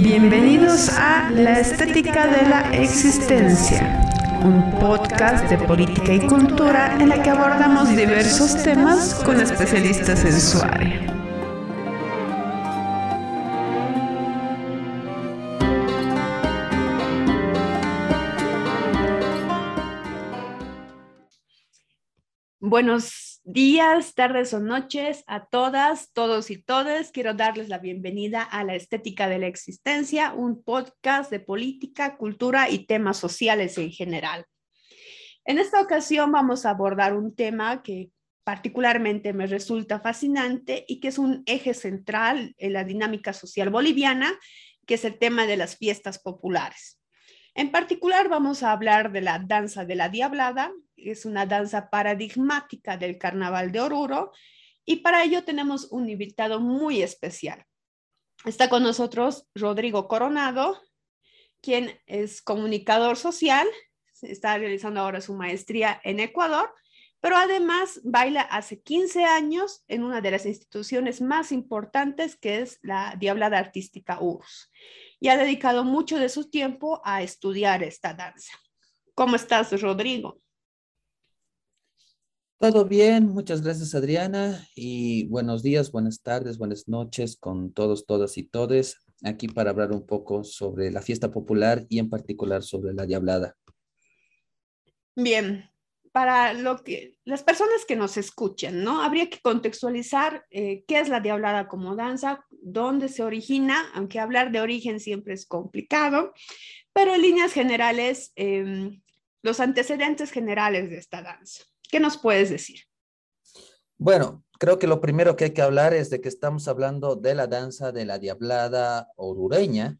Bienvenidos a La Estética de la Existencia, un podcast de política y cultura en la que abordamos diversos temas con especialistas en su área. Buenos días, tardes o noches a todas, todos y todes. Quiero darles la bienvenida a La Estética de la Existencia, un podcast de política, cultura y temas sociales en general. En esta ocasión vamos a abordar un tema que particularmente me resulta fascinante y que es un eje central en la dinámica social boliviana, que es el tema de las fiestas populares. En particular vamos a hablar de la danza de la diablada, es una danza paradigmática del Carnaval de Oruro y para ello tenemos un invitado muy especial. Está con nosotros Rodrigo Coronado, quien es comunicador social, está realizando ahora su maestría en Ecuador, pero además baila hace 15 años en una de las instituciones más importantes que es la Diablada Artística URSS y ha dedicado mucho de su tiempo a estudiar esta danza. ¿Cómo estás, Rodrigo? Todo bien, muchas gracias Adriana y buenos días, buenas tardes, buenas noches con todos, todas y todes aquí para hablar un poco sobre la fiesta popular y en particular sobre la diablada. Bien, para lo que las personas que nos escuchen, ¿no? Habría que contextualizar eh, qué es la diablada como danza, dónde se origina, aunque hablar de origen siempre es complicado, pero en líneas generales, em, los antecedentes generales de esta danza. ¿Qué nos puedes decir? Bueno, creo que lo primero que hay que hablar es de que estamos hablando de la danza de la diablada orureña,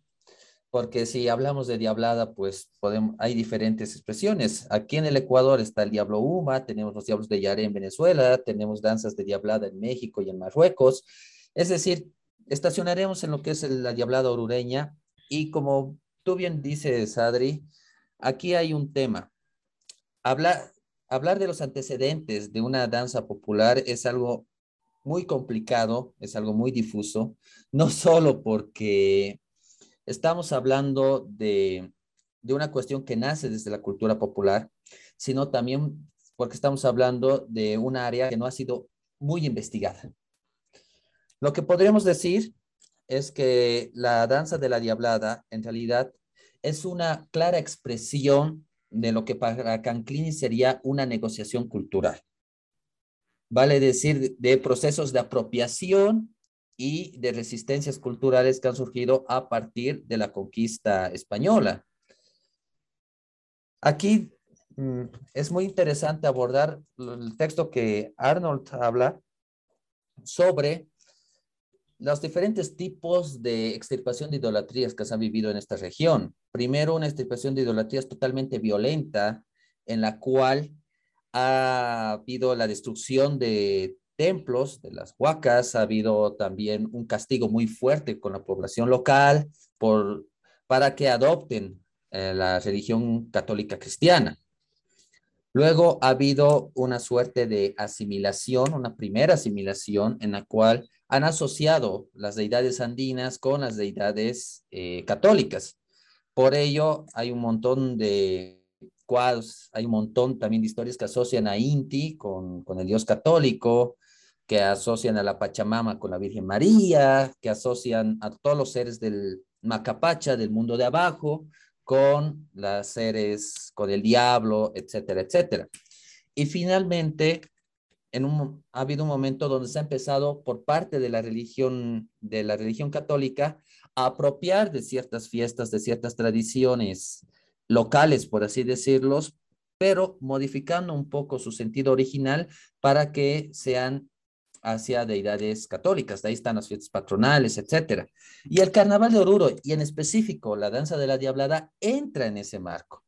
porque si hablamos de diablada, pues podemos, hay diferentes expresiones. Aquí en el Ecuador está el diablo Uma, tenemos los diablos de Yaré en Venezuela, tenemos danzas de diablada en México y en Marruecos. Es decir, estacionaremos en lo que es la diablada orureña y como tú bien dices, Adri, aquí hay un tema. Habla, hablar de los antecedentes de una danza popular es algo muy complicado, es algo muy difuso, no solo porque estamos hablando de, una cuestión que nace desde la cultura popular, sino también porque estamos hablando de un área que no ha sido muy investigada. Lo que podríamos decir es que la danza de la diablada en realidad es una clara expresión de lo que para Canclini sería una negociación cultural. Vale decir, de procesos de apropiación y de resistencias culturales que han surgido a partir de la conquista española. Aquí mm, es muy interesante abordar el texto que Arnold habla sobre los diferentes tipos de extirpación de idolatrías que se han vivido en esta región. Primero, una extirpación de idolatrías totalmente violenta, en la cual ha habido la destrucción de templos, de las huacas, ha habido también un castigo muy fuerte con la población local por, para que adopten eh, la religión católica cristiana. Luego ha habido una suerte de asimilación, una primera asimilación en la cual han asociado las deidades andinas con las deidades eh, católicas. Por ello, hay un montón de cuadros, hay un montón también de historias que asocian a Inti con, con el Dios católico, que asocian a la Pachamama con la Virgen María, que asocian a todos los seres del Macapacha, del mundo de abajo, con los seres, con el diablo, etcétera, etcétera. Y finalmente, un, ha habido un momento donde se ha empezado por parte de la religión, de la religión católica a apropiar de ciertas fiestas, de ciertas tradiciones locales, por así decirlos, pero modificando un poco su sentido original para que sean hacia deidades católicas. De ahí están las fiestas patronales, etcétera. Y el carnaval de Oruro, y en específico la danza de la diablada, entra en ese marco.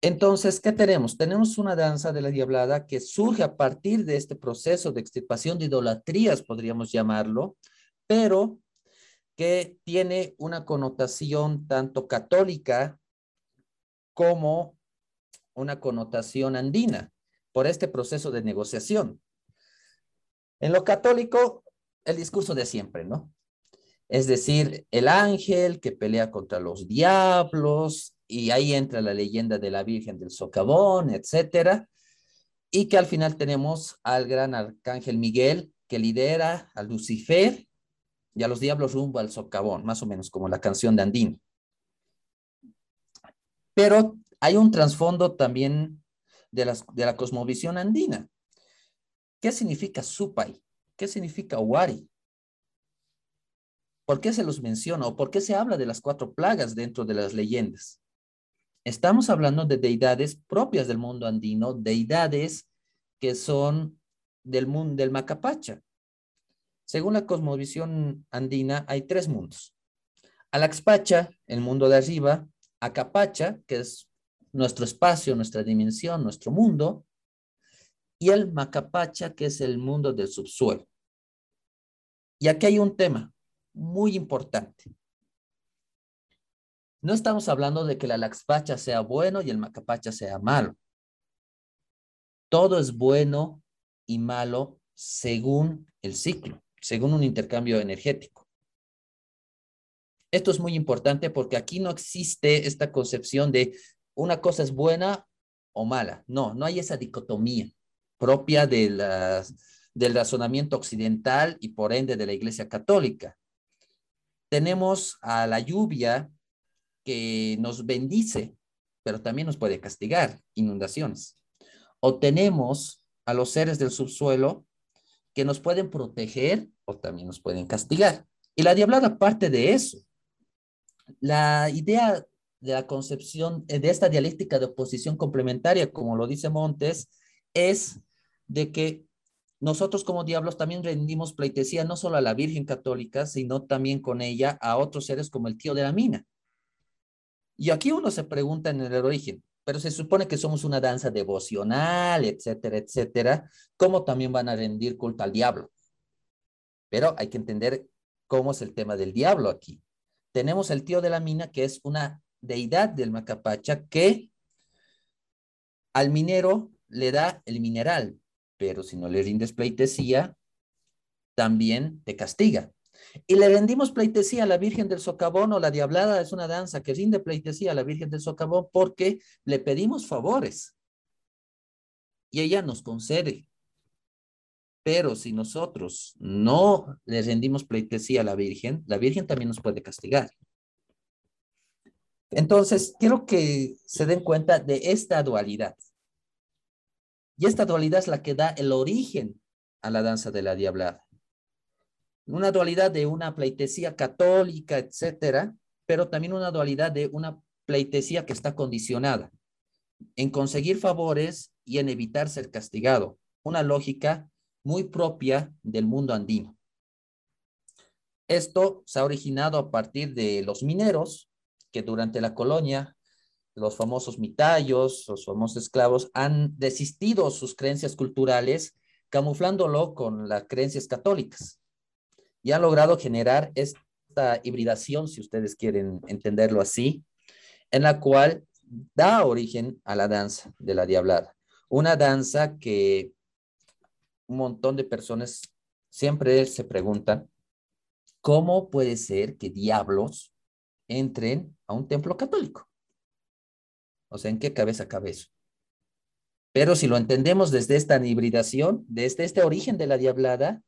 Entonces, ¿qué tenemos? Tenemos una danza de la diablada que surge a partir de este proceso de extirpación de idolatrías, podríamos llamarlo, pero que tiene una connotación tanto católica como una connotación andina por este proceso de negociación. En lo católico, el discurso de siempre, ¿no? Es decir, el ángel que pelea contra los diablos, y ahí entra la leyenda de la Virgen del Socavón, etcétera, y que al final tenemos al gran arcángel Miguel que lidera a Lucifer y a los diablos rumbo al socavón, más o menos como la canción de Andino. Pero hay un trasfondo también de, de la cosmovisión andina. ¿Qué significa Supay? ¿Qué significa Wari? ¿Por qué se los menciona o por qué se habla de las cuatro plagas dentro de las leyendas? Estamos hablando de deidades propias del mundo andino, deidades que son del mundo del Macapacha. Según la cosmovisión andina, hay tres mundos. Alaxpacha, el mundo de arriba, Acapacha, que es nuestro espacio, nuestra dimensión, nuestro mundo, y el Macapacha, que es el mundo del subsuelo. Y aquí hay un tema muy importante. No estamos hablando de que el Alaxpacha sea bueno y el Macapacha sea malo. Todo es bueno y malo según el ciclo según un intercambio energético. Esto es muy importante porque aquí no existe esta concepción de una cosa es buena o mala. No, no hay esa dicotomía propia de del razonamiento occidental y por ende de la Iglesia Católica. Tenemos a la lluvia que nos bendice, pero también nos puede castigar, inundaciones. O tenemos a los seres del subsuelo que nos pueden proteger o también nos pueden castigar. Y la diablada parte de eso. La idea de la concepción eh, de esta dialéctica de oposición complementaria, como lo dice Montes, es de que nosotros como diablos también rendimos pleitesía no solo a la Virgen Católica, sino también con ella a otros seres como el tío de la mina. Y aquí uno se pregunta en el origen, pero se supone que somos una danza devocional, etcétera, etcétera, ¿cómo también van a rendir culto al diablo? Pero hay que entender cómo es el tema del diablo aquí. Tenemos el tío de la mina, que es una deidad del Macapacha, que al minero le da el mineral, pero si no le rindes pleitesía, también te castiga. Y le rendimos pleitesía a la Virgen del Socavón o la Diablada es una danza que rinde pleitesía a la Virgen del Socavón porque le pedimos favores y ella nos concede. Pero si nosotros no le rendimos pleitesía a la Virgen, la Virgen también nos puede castigar. Entonces, quiero que se den cuenta de esta dualidad. Y esta dualidad es la que da el origen a la danza de la diablada una dualidad de una pleitesía católica, etcétera, pero también una dualidad de una pleitesía que está condicionada en conseguir favores y en evitar ser castigado. Una lógica muy propia del mundo andino. Esto se ha originado a partir de los mineros que durante la colonia, los famosos mitayos, los famosos esclavos, han desistido sus creencias culturales camuflándolo con las creencias católicas y han logrado generar esta hibridación, si ustedes quieren entenderlo así, en la cual da origen a la danza de la diablada. Una danza que un montón de personas siempre se preguntan, ¿cómo puede ser que diablos entren a un templo católico? O sea, ¿en qué cabeza cabe eso? Pero si lo entendemos desde esta hibridación, desde este origen de la diablada,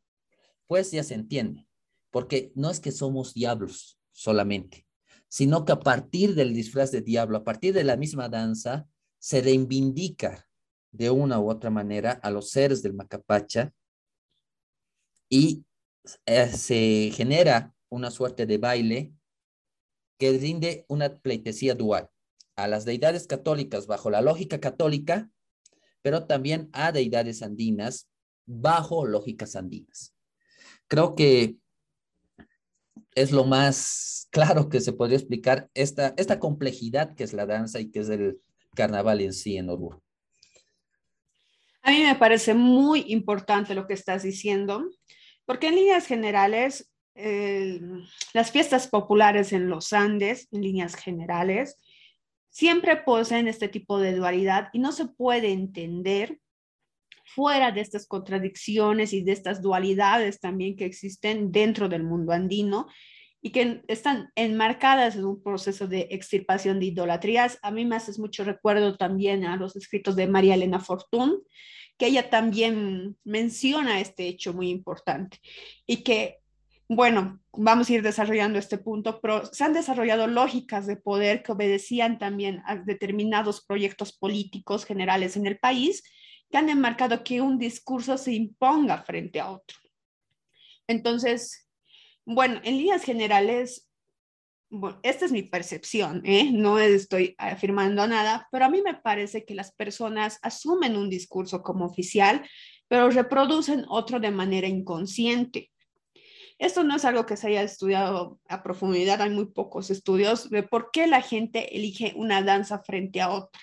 pues ya se entiende, porque no es que somos diablos solamente, sino que a partir del disfraz de diablo, a partir de la misma danza, se reivindica de una u otra manera a los seres del Macapacha y eh, se genera una suerte de baile que rinde una pleitesía dual a las deidades católicas bajo la lógica católica, pero también a deidades andinas bajo lógicas andinas. Creo que es lo más claro que se podría explicar esta, esta complejidad que es la danza y que es el carnaval en sí en Oruro. A mí me parece muy importante lo que estás diciendo, porque en líneas generales, las fiestas populares en los Andes, en líneas generales, siempre poseen este tipo de dualidad y no se puede entender fuera de estas contradicciones y de estas dualidades también que existen dentro del mundo andino y que están enmarcadas en un proceso de extirpación de idolatrías. A mí me hace mucho recuerdo también a los escritos de María Elena Fortún, que ella también menciona este hecho muy importante y que, bueno, vamos a ir desarrollando este punto, pero se han desarrollado lógicas de poder que obedecían también a determinados proyectos políticos generales en el país que han enmarcado que un discurso se imponga frente a otro. Entonces, bueno, en líneas generales, esta es mi percepción, ¿eh? no estoy afirmando nada, pero a mí me parece que las personas asumen un discurso como oficial, pero reproducen otro de manera inconsciente. Esto no es algo que se haya estudiado a profundidad, hay muy pocos estudios de por qué la gente elige una danza frente a otra.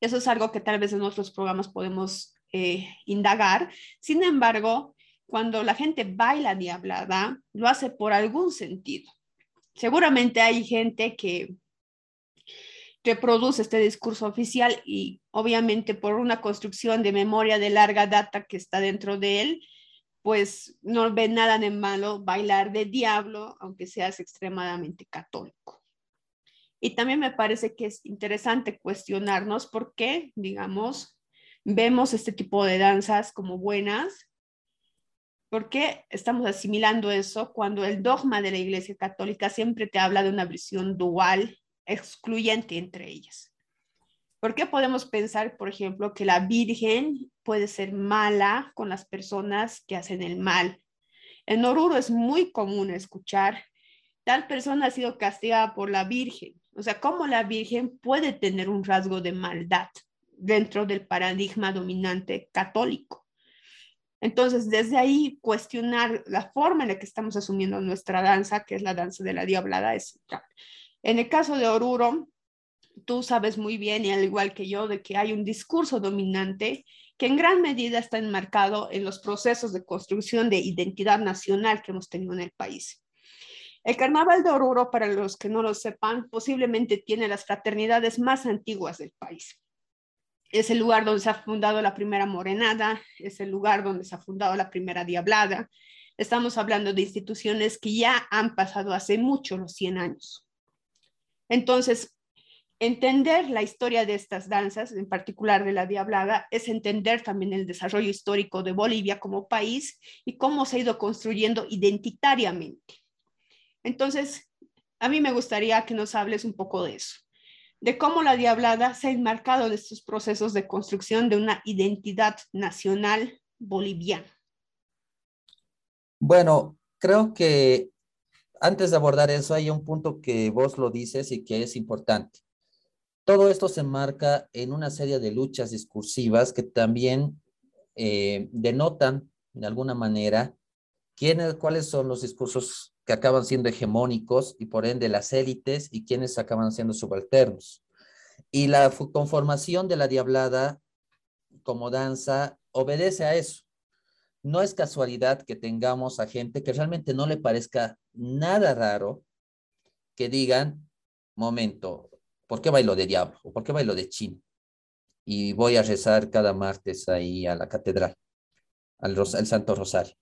Eso es algo que tal vez en otros programas podemos eh, indagar. Sin embargo, cuando la gente baila diablada, lo hace por algún sentido. Seguramente hay gente que reproduce este discurso oficial y obviamente por una construcción de memoria de larga data que está dentro de él, pues no ve nada de malo bailar de diablo, aunque seas extremadamente católico. Y también me parece que es interesante cuestionarnos por qué, digamos, vemos este tipo de danzas como buenas ¿Por qué estamos asimilando eso cuando el dogma de la Iglesia Católica siempre te habla de una visión dual, excluyente entre ellas? ¿Por qué podemos pensar, por ejemplo, que la Virgen puede ser mala con las personas que hacen el mal? En Oruro es muy común escuchar, tal persona ha sido castigada por la Virgen. O sea, ¿cómo la Virgen puede tener un rasgo de maldad dentro del paradigma dominante católico? Entonces, desde ahí, cuestionar la forma en la que estamos asumiendo nuestra danza, que es la danza de la diablada, es central. En el caso de Oruro, tú sabes muy bien, y al igual que yo, de que hay un discurso dominante que en gran medida está enmarcado en los procesos de construcción de identidad nacional que hemos tenido en el país. El carnaval de Oruro, para los que no lo sepan, posiblemente tiene las fraternidades más antiguas del país es el lugar donde se ha fundado la primera morenada, es el lugar donde se ha fundado la primera diablada. Estamos hablando de instituciones que ya han pasado hace mucho los 100 años. Entonces, entender la historia de estas danzas, en particular de la diablada, es entender también el desarrollo histórico de Bolivia como país y cómo se ha ido construyendo identitariamente. Entonces, a mí me gustaría que nos hables un poco de eso de cómo la Diablada se ha enmarcado en estos procesos de construcción de una identidad nacional boliviana. Bueno, creo que antes de abordar eso hay un punto que vos lo dices y que es importante. Todo esto se enmarca en una serie de luchas discursivas que también eh, denotan de alguna manera quiénes, cuáles son los discursos que acaban siendo hegemónicos y por ende las élites y quienes acaban siendo subalternos. Y la conformación de la diablada como danza obedece a eso. No es casualidad que tengamos a gente que realmente no le parezca nada raro que digan, momento, ¿por qué bailo de diablo? ¿O por qué bailo de chino? Y voy a rezar cada martes ahí a la catedral, al, al Santo Rosario.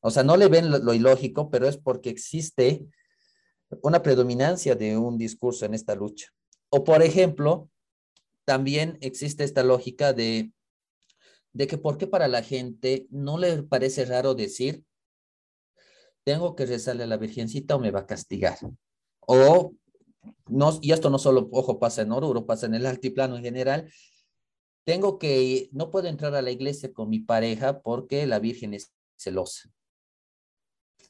O sea, no le ven lo, ilógico, pero es porque existe una predominancia de un discurso en esta lucha. O por ejemplo, también existe esta lógica de, de que por qué para la gente no le parece raro decir, tengo que rezarle a la Virgencita o me va a castigar. O, no, y esto no solo, ojo, pasa en Oruro, pasa en el altiplano en general, tengo que, no puedo entrar a la iglesia con mi pareja porque la Virgen es celosa.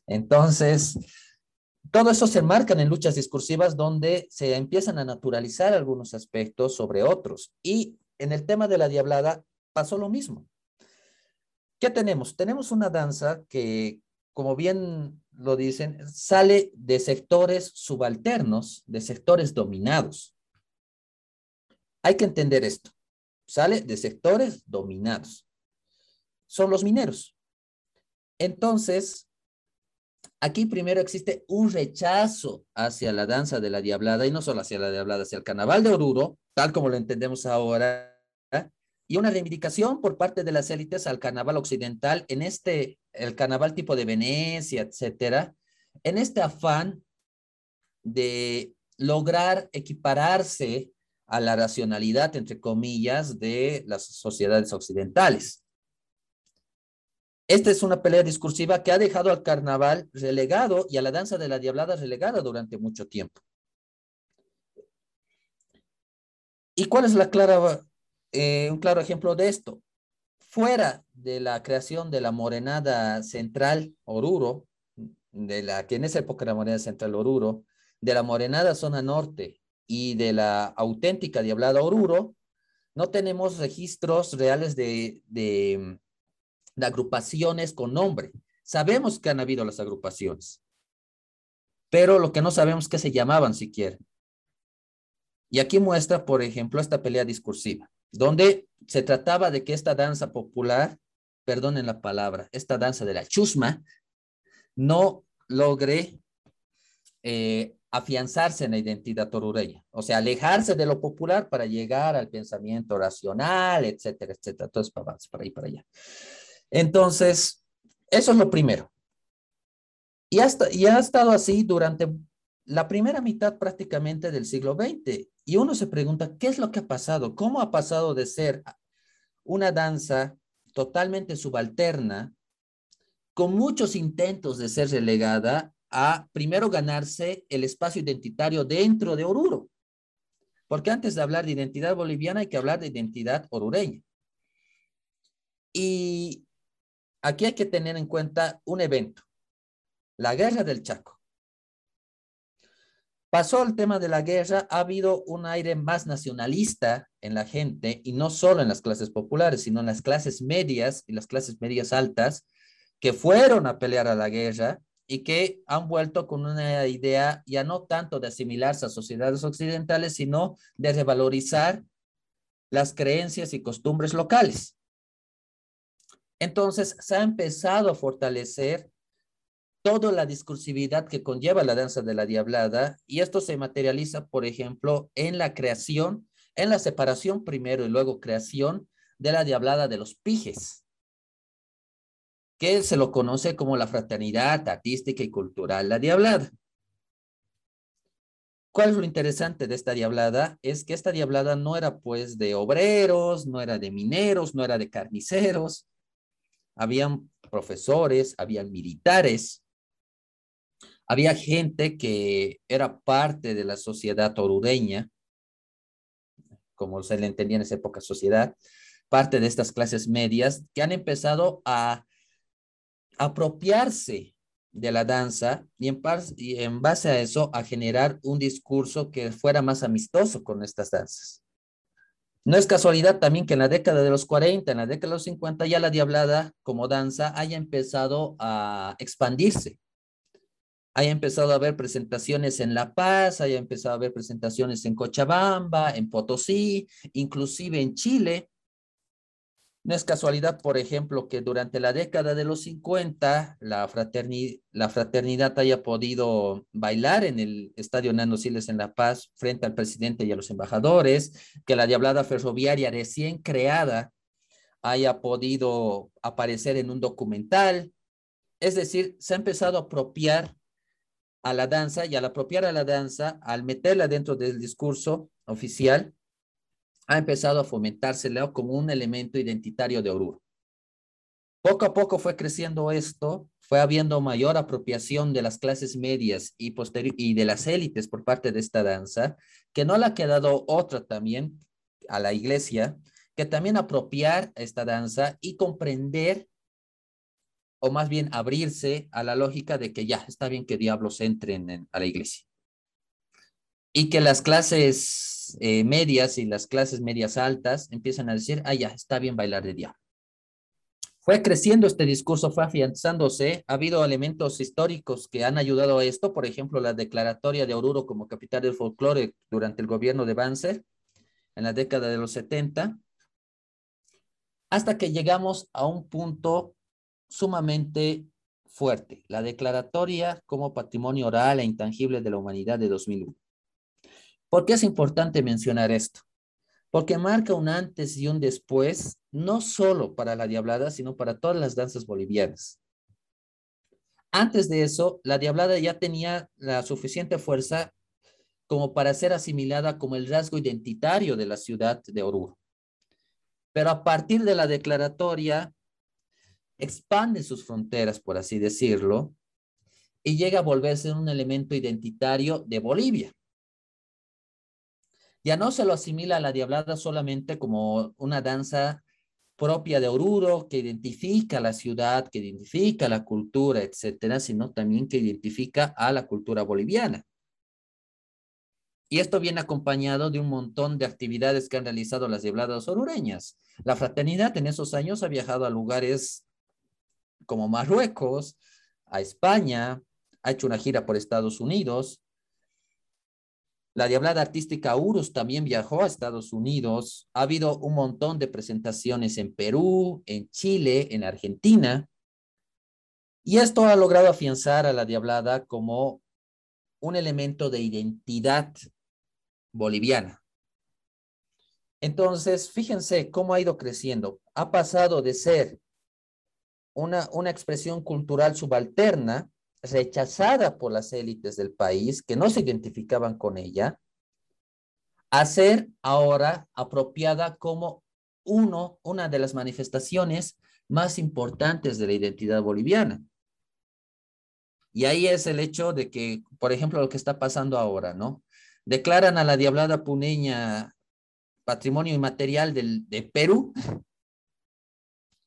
Entonces, todo eso se marcan en luchas discursivas donde se empiezan a naturalizar algunos aspectos sobre otros. Y en el tema de la diablada pasó lo mismo. ¿Qué tenemos? Tenemos una danza que, como bien lo dicen, sale de sectores subalternos, de sectores dominados. Hay que entender esto. Sale de sectores dominados. Son los mineros. Entonces, Aquí primero existe un rechazo hacia la danza de la diablada y no solo hacia la diablada, hacia el carnaval de Oruro, tal como lo entendemos ahora, y una reivindicación por parte de las élites al carnaval occidental en este, el carnaval tipo de Venecia, etcétera, en este afán de lograr equipararse a la racionalidad, entre comillas, de las sociedades occidentales. Esta es una pelea discursiva que ha dejado al carnaval relegado y a la danza de la diablada relegada durante mucho tiempo. ¿Y cuál es la clara, eh, un claro ejemplo de esto? Fuera de la creación de la morenada central Oruro, de la que en esa época era morenada central Oruro, de la morenada zona norte y de la auténtica diablada Oruro, no tenemos registros reales de, de, de agrupaciones con nombre. Sabemos que han habido las agrupaciones, pero lo que no sabemos es qué se llamaban siquiera. Y aquí muestra, por ejemplo, esta pelea discursiva, donde se trataba de que esta danza popular, perdonen la palabra, esta danza de la chusma, no logre eh, afianzarse en la identidad torureña, o sea, alejarse de lo popular para llegar al pensamiento racional, etcétera, etcétera. Entonces, para, para ahí, para allá. Entonces, eso es lo primero. Y, hasta, y ha estado así durante la primera mitad prácticamente del siglo XX. Y uno se pregunta, ¿qué es lo que ha pasado? ¿Cómo ha pasado de ser una danza totalmente subalterna, con muchos intentos de ser relegada, a primero ganarse el espacio identitario dentro de Oruro? Porque antes de hablar de identidad boliviana hay que hablar de identidad orureña. Y aquí hay que tener en cuenta un evento, la Guerra del Chaco. Pasó el tema de la guerra, ha habido un aire más nacionalista en la gente y no solo en las clases populares, sino en las clases medias y las clases medias altas que fueron a pelear a la guerra y que han vuelto con una idea ya no tanto de asimilarse a sociedades occidentales, sino de revalorizar las creencias y costumbres locales. Entonces, se ha empezado a fortalecer toda la discursividad que conlleva la danza de la diablada y esto se materializa, por ejemplo, en la creación, en la separación primero y luego creación de la diablada de los pijes, que se lo conoce como la fraternidad artística y cultural, la diablada. ¿Cuál es lo interesante de esta diablada? Es que esta diablada no era pues de obreros, no era de mineros, no era de carniceros. Habían profesores, habían militares, había gente que era parte de la sociedad orureña, como se le entendía en esa época sociedad, parte de estas clases medias que han empezado a apropiarse de la danza y en base a eso a generar un discurso que fuera más amistoso con estas danzas. No es casualidad también que en la década de los 40, en la década de los 50, ya la diablada como danza haya empezado a expandirse haya empezado a haber presentaciones en La Paz, haya empezado a haber presentaciones en Cochabamba, en Potosí, inclusive en Chile. No es casualidad, por ejemplo, que durante la década de los 50 la, fraternidad, haya podido bailar en el Estadio Nando Siles en La Paz frente al presidente y a los embajadores, que la Diablada Ferroviaria recién creada haya podido aparecer en un documental. Es decir, se ha empezado a apropiar a la danza y al apropiar a la danza, al meterla dentro del discurso oficial, ha empezado a fomentársela como un elemento identitario de Oruro. Poco a poco fue creciendo esto, fue habiendo mayor apropiación de las clases medias y, y de las élites por parte de esta danza, que no le ha quedado otra también a la iglesia, que también apropiar esta danza y comprender o más bien abrirse a la lógica de que ya está bien que diablos entren a la iglesia. Y que las clases eh, medias y las clases medias altas empiezan a decir, ah, ya, está bien bailar de diablo. Fue creciendo este discurso, fue afianzándose. Ha habido elementos históricos que han ayudado a esto, por ejemplo, la declaratoria de Oruro como capital del folclore durante el gobierno de Banzer en la década de los 70, hasta que llegamos a un punto sumamente fuerte, la declaratoria como patrimonio oral e intangible de la humanidad de 2001. ¿Por qué es importante mencionar esto? Porque marca un antes y un después, no solo para la diablada, sino para todas las danzas bolivianas. antes de eso, la diablada ya tenía la suficiente fuerza como para ser asimilada como el rasgo identitario de la ciudad de Oruro. Pero a partir de la declaratoria, expande sus fronteras, por así decirlo, y llega a volverse un elemento identitario de Bolivia. Ya no se lo asimila a la diablada solamente como una danza propia de Oruro que identifica la ciudad, que identifica la cultura, etcétera, sino también que identifica a la cultura boliviana. Y esto viene acompañado de un montón de actividades que han realizado las diabladas orureñas. La fraternidad en esos años ha viajado a lugares como Marruecos, a España, ha hecho una gira por Estados Unidos. La Diablada Artística Urus también viajó a Estados Unidos. Ha habido un montón de presentaciones en Perú, en Chile, en Argentina. Y esto ha logrado afianzar a la Diablada como un elemento de identidad boliviana. Entonces, fíjense cómo ha ido creciendo. Ha pasado de ser una, una expresión cultural subalterna, rechazada por las élites del país, que no se identificaban con ella, a ser ahora apropiada como uno, una de las manifestaciones más importantes de la identidad boliviana. Y ahí es el hecho de que, por ejemplo, lo que está pasando ahora, ¿no? declaran a la diablada puneña patrimonio inmaterial del, de Perú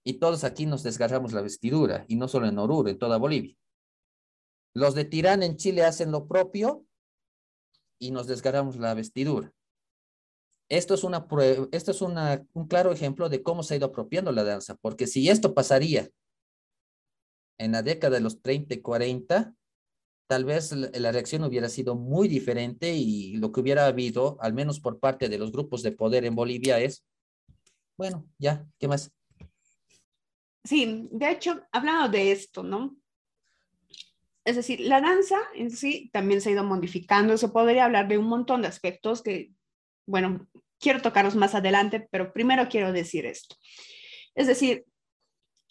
y todos aquí nos desgarramos la vestidura, y no solo en Oruro, en toda Bolivia. Los de Tirán en Chile hacen lo propio y nos desgarramos la vestidura. Esto es, una esto es un claro ejemplo de cómo se ha ido apropiando la danza, porque si esto pasaría en la década de los 30 y 40, tal vez la reacción hubiera sido muy diferente y lo que hubiera habido, al menos por parte de los grupos de poder en Bolivia, es, bueno, ya, ¿qué más? Sí, de hecho, hablando de esto, ¿no? Es decir, la danza en sí también se ha ido modificando, se podría hablar de un montón de aspectos que, bueno, quiero tocarlos más adelante, pero primero quiero decir esto. Es decir,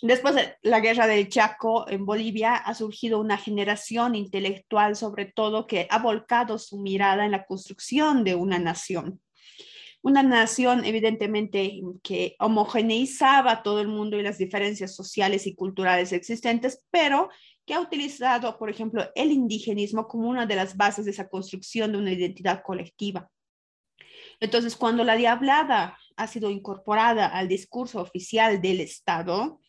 Después de la guerra del Chaco en Bolivia ha surgido una generación intelectual, sobre todo, que ha volcado su mirada en la construcción de una nación. Una nación, evidentemente, que homogeneizaba a todo el mundo y las diferencias sociales y culturales existentes, pero que ha utilizado, por ejemplo, el indigenismo como una de las bases de esa construcción de una identidad colectiva. Entonces, cuando la diablada ha sido incorporada al discurso oficial del Estado,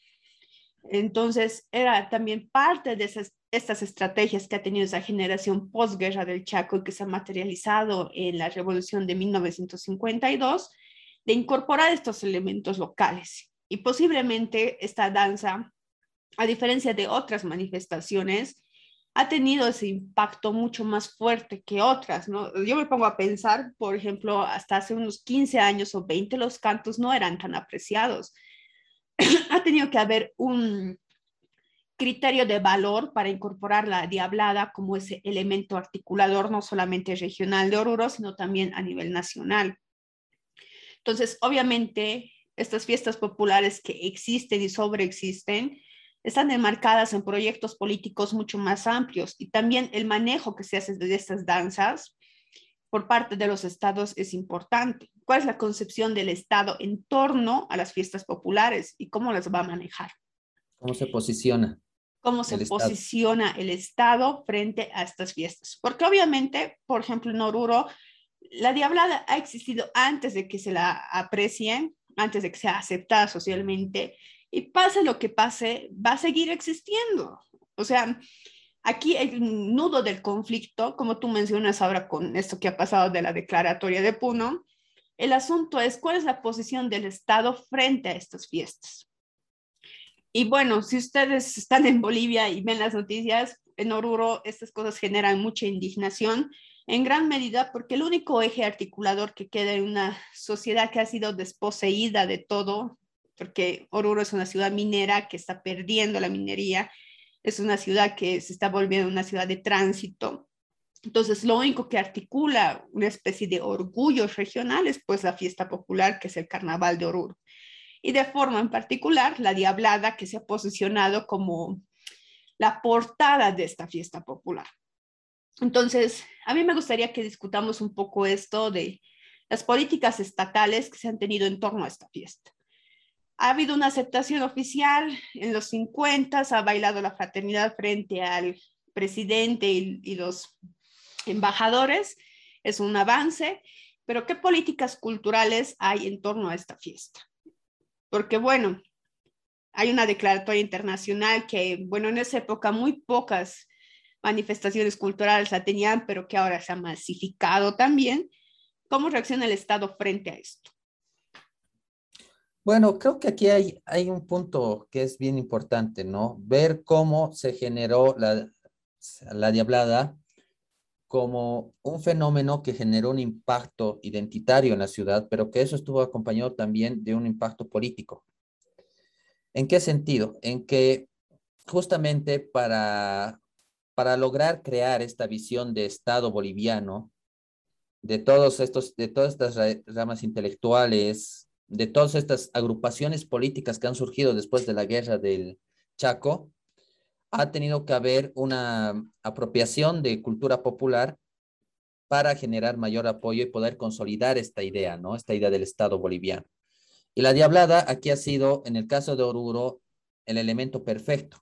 entonces, era también parte de esas, estas estrategias que ha tenido esa generación posguerra del Chaco y que se ha materializado en la revolución de 1952, de incorporar estos elementos locales. Y posiblemente esta danza, a diferencia de otras manifestaciones, ha tenido ese impacto mucho más fuerte que otras, ¿no? Yo me pongo a pensar, por ejemplo, hasta hace unos 15 años o 20 los cantos no eran tan apreciados ha tenido que haber un criterio de valor para incorporar la diablada como ese elemento articulador no solamente regional de Oruro, sino también a nivel nacional. Entonces, obviamente, estas fiestas populares que existen y sobreexisten están enmarcadas en proyectos políticos mucho más amplios y también el manejo que se hace de estas danzas por parte de los estados es importante. ¿Cuál es la concepción del Estado en torno a las fiestas populares y cómo las va a manejar? ¿Cómo se posiciona? ¿Cómo se posiciona el Estado frente a estas fiestas? Porque obviamente, por ejemplo, en Oruro, la diablada ha existido antes de que se la aprecien, antes de que sea aceptada socialmente, y pase lo que pase, va a seguir existiendo. O sea, Aquí el nudo del conflicto, como tú mencionas ahora con esto que ha pasado de la declaratoria de Puno, el asunto es cuál es la posición del Estado frente a estas fiestas. Y bueno, si ustedes están en Bolivia y ven las noticias, en Oruro estas cosas generan mucha indignación, en gran medida porque el único eje articulador que queda en una sociedad que ha sido desposeída de todo, porque Oruro es una ciudad minera que está perdiendo la minería, es una ciudad que se está volviendo una ciudad de tránsito. Entonces, lo único que articula una especie de orgullos regionales, pues la fiesta popular, que es el Carnaval de Oruro. Y de forma en particular, la Diablada, que se ha posicionado como la portada de esta fiesta popular. Entonces, a mí me gustaría que discutamos un poco esto de las políticas estatales que se han tenido en torno a esta fiesta. Ha habido una aceptación oficial en los 50, ha bailado la fraternidad frente al presidente y, los embajadores, es un avance, pero ¿qué políticas culturales hay en torno a esta fiesta? Porque bueno, hay una declaratoria internacional que, bueno, en esa época muy pocas manifestaciones culturales la tenían, pero que ahora se ha masificado también. ¿Cómo reacciona el Estado frente a esto? Bueno, creo que aquí hay, hay un punto que es bien importante, ¿no? Ver cómo se generó la, la diablada como un fenómeno que generó un impacto identitario en la ciudad, pero que eso estuvo acompañado también de un impacto político. ¿En qué sentido? En que justamente para, para lograr crear esta visión de Estado boliviano, de todos estos, de todas estas ramas intelectuales, de todas estas agrupaciones políticas que han surgido después de la guerra del Chaco, ha tenido que haber una apropiación de cultura popular para generar mayor apoyo y poder consolidar esta idea, ¿no? Esta idea del Estado boliviano. Y la diablada aquí ha sido, en el caso de Oruro, el elemento perfecto.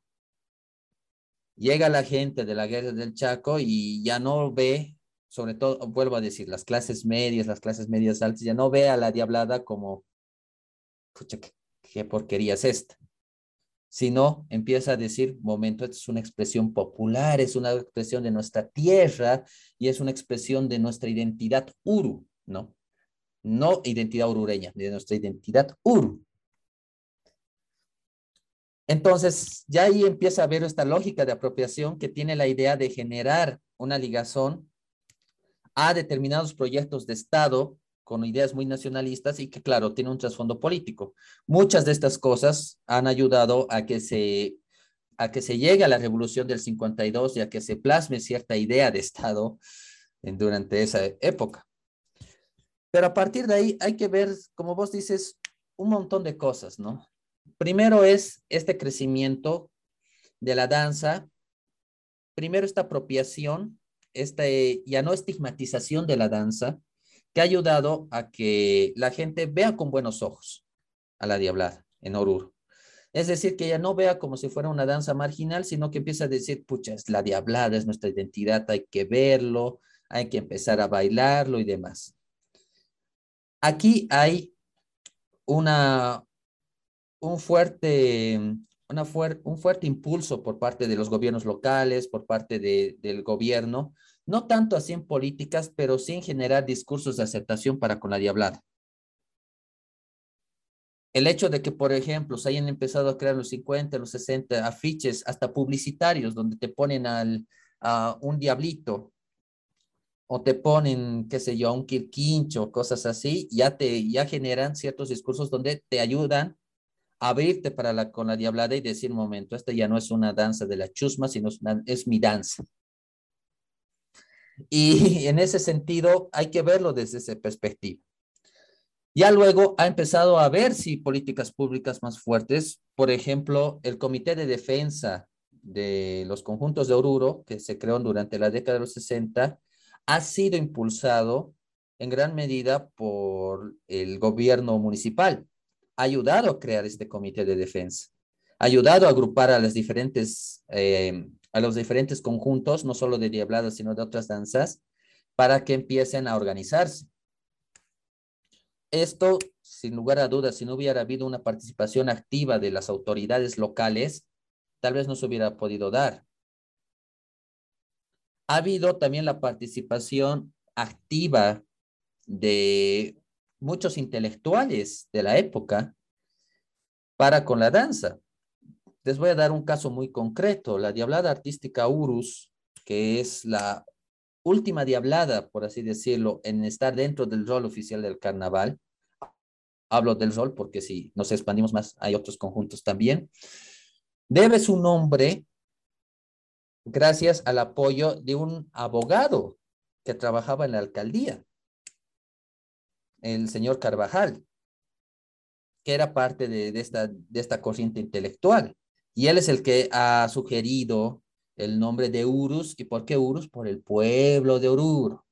Llega la gente de la guerra del Chaco y ya no ve, sobre todo, vuelvo a decir, las clases medias, las clases medias altas, ya no ve a la diablada como, pucha, qué, porquería es esta. Sino empieza a decir, momento, es una expresión popular, es una expresión de nuestra tierra y es una expresión de nuestra identidad uru, ¿no? no identidad urureña, de nuestra identidad uru. Entonces, ya ahí empieza a ver esta lógica de apropiación que tiene la idea de generar una ligazón a determinados proyectos de Estado con ideas muy nacionalistas y que, claro, tiene un trasfondo político. Muchas de estas cosas han ayudado a que se, a que se llegue a la revolución del 52 y a que se plasme cierta idea de Estado durante esa época. Pero a partir de ahí hay que ver, como vos dices, un montón de cosas, ¿no? Primero es este crecimiento de la danza, primero esta apropiación, esta ya no estigmatización de la danza, que ha ayudado a que la gente vea con buenos ojos a la diablada en Oruro. Es decir, que ya no vea como si fuera una danza marginal, sino que empieza a decir, pucha, es la diablada, es nuestra identidad, hay que verlo, hay que empezar a bailarlo y demás. Aquí hay una, un, fuerte, una un fuerte impulso por parte de los gobiernos locales, por parte del gobierno, no tanto así en políticas, pero sí en generar discursos de aceptación para con la diablada. El hecho de que, por ejemplo, se hayan empezado a crear los 50, los 60 afiches, hasta publicitarios, donde te ponen a un diablito o te ponen, qué sé yo, un quirquincho, cosas así, ya te, ya generan ciertos discursos donde te ayudan a abrirte para la, con la diablada y decir, momento, esta ya no es una danza de la chusma, sino es mi danza. Y en ese sentido hay que verlo desde esa perspectiva. Ya luego ha empezado a ver si políticas públicas más fuertes, por ejemplo, el Comité de Defensa de los Conjuntos de Oruro, que se creó durante la década de los 60, ha sido impulsado en gran medida por el gobierno municipal. Ha ayudado a crear este comité de defensa. Ha ayudado a agrupar a las diferentes, eh, a los diferentes conjuntos, no solo de diabladas, sino de otras danzas, para que empiecen a organizarse. Esto, sin lugar a dudas, si no hubiera habido una participación activa de las autoridades locales, tal vez no se hubiera podido dar ha habido también la participación activa de muchos intelectuales de la época para con la danza. Les voy a dar un caso muy concreto, la diablada artística Urus, que es la última diablada, por así decirlo, en estar dentro del rol oficial del carnaval. Hablo del rol porque si nos expandimos más, hay otros conjuntos también. Debe su nombre gracias al apoyo de un abogado que trabajaba en la alcaldía, el señor Carvajal, que era parte de, esta, de esta corriente intelectual. Y él es el que ha sugerido el nombre de Urus. ¿Y por qué Urus? Por el pueblo de Oruro.